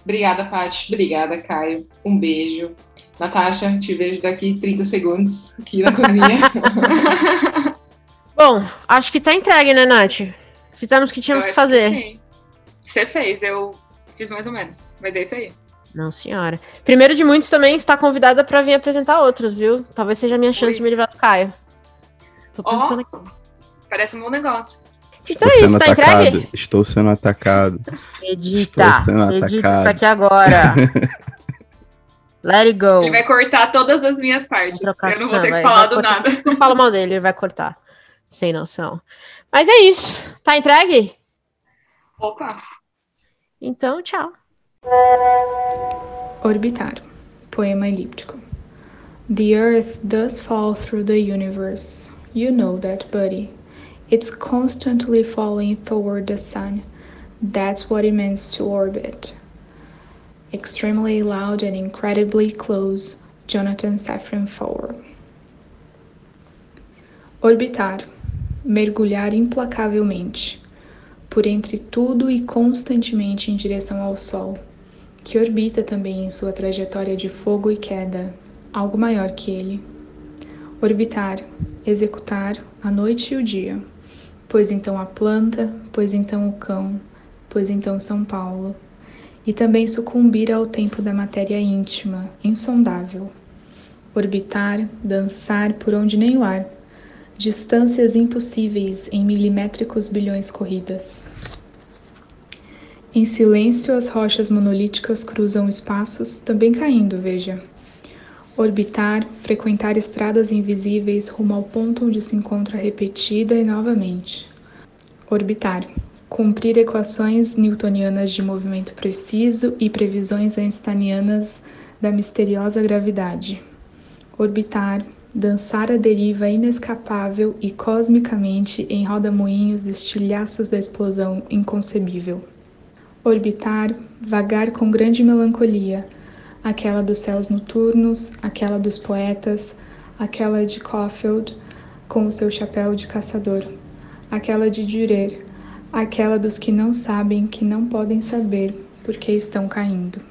[SPEAKER 5] Obrigada, Paty. Obrigada, Caio. Um beijo. Natasha, te vejo daqui 30 segundos aqui na cozinha.
[SPEAKER 2] Bom, acho que tá entregue, né, Nath? Fizemos o que tínhamos
[SPEAKER 3] Eu
[SPEAKER 2] que
[SPEAKER 3] acho
[SPEAKER 2] fazer.
[SPEAKER 3] sim. Você fez, eu fiz mais ou menos. Mas é isso aí.
[SPEAKER 2] Não, senhora. Primeiro de muitos também está convidada pra vir apresentar outros, viu? Talvez seja a minha chance
[SPEAKER 3] Oi.
[SPEAKER 2] de me livrar do Caio. Tô pensando aqui.
[SPEAKER 3] parece um bom negócio.
[SPEAKER 2] Então
[SPEAKER 4] Estou
[SPEAKER 2] é
[SPEAKER 4] sendo
[SPEAKER 2] isso, tá
[SPEAKER 4] atacado.
[SPEAKER 2] entregue?
[SPEAKER 4] Estou sendo atacado.
[SPEAKER 2] Edita.
[SPEAKER 4] Estou sendo
[SPEAKER 2] Edita
[SPEAKER 4] atacado.
[SPEAKER 2] isso aqui agora. Let it go.
[SPEAKER 3] Ele vai cortar todas as minhas partes. Eu não vou
[SPEAKER 2] não,
[SPEAKER 3] ter
[SPEAKER 2] vai-
[SPEAKER 3] que falar do
[SPEAKER 2] cortar.
[SPEAKER 3] nada.
[SPEAKER 2] Não fala mal dele, ele vai cortar. Sem noção. Mas é isso. Tá entregue?
[SPEAKER 3] Opa!
[SPEAKER 2] Então, tchau.
[SPEAKER 7] Orbitar. Poema elíptico. The earth does fall through the universe. You know that, buddy. It's constantly falling toward the sun. That's what it means to orbit. Extremely loud and incredibly close. Jonathan Safran Foer. Orbitar. Mergulhar implacavelmente. Por entre tudo e constantemente em direção ao Sol que orbita também em sua trajetória de fogo e queda, algo maior que ele. Orbitar, executar a noite e o dia, pois então a planta, pois então o cão, pois então São Paulo, e também sucumbir ao tempo da matéria íntima, insondável. Orbitar, dançar por onde nem o ar, distâncias impossíveis em milimétricos bilhões corridas. Em silêncio, as rochas monolíticas cruzam espaços, também caindo, veja. Orbitar, frequentar estradas invisíveis rumo ao ponto onde se encontra repetida e novamente. Orbitar, cumprir equações newtonianas de movimento preciso e previsões einsteinianas da misteriosa gravidade. Orbitar, dançar a deriva inescapável e cosmicamente em roda-moinhos estilhaços da explosão inconcebível orbitar, vagar com grande melancolia, aquela dos céus noturnos, aquela dos poetas, aquela de Caulfield com o seu chapéu de caçador, aquela de Dürer, aquela dos que não sabem que não podem saber porque estão caindo.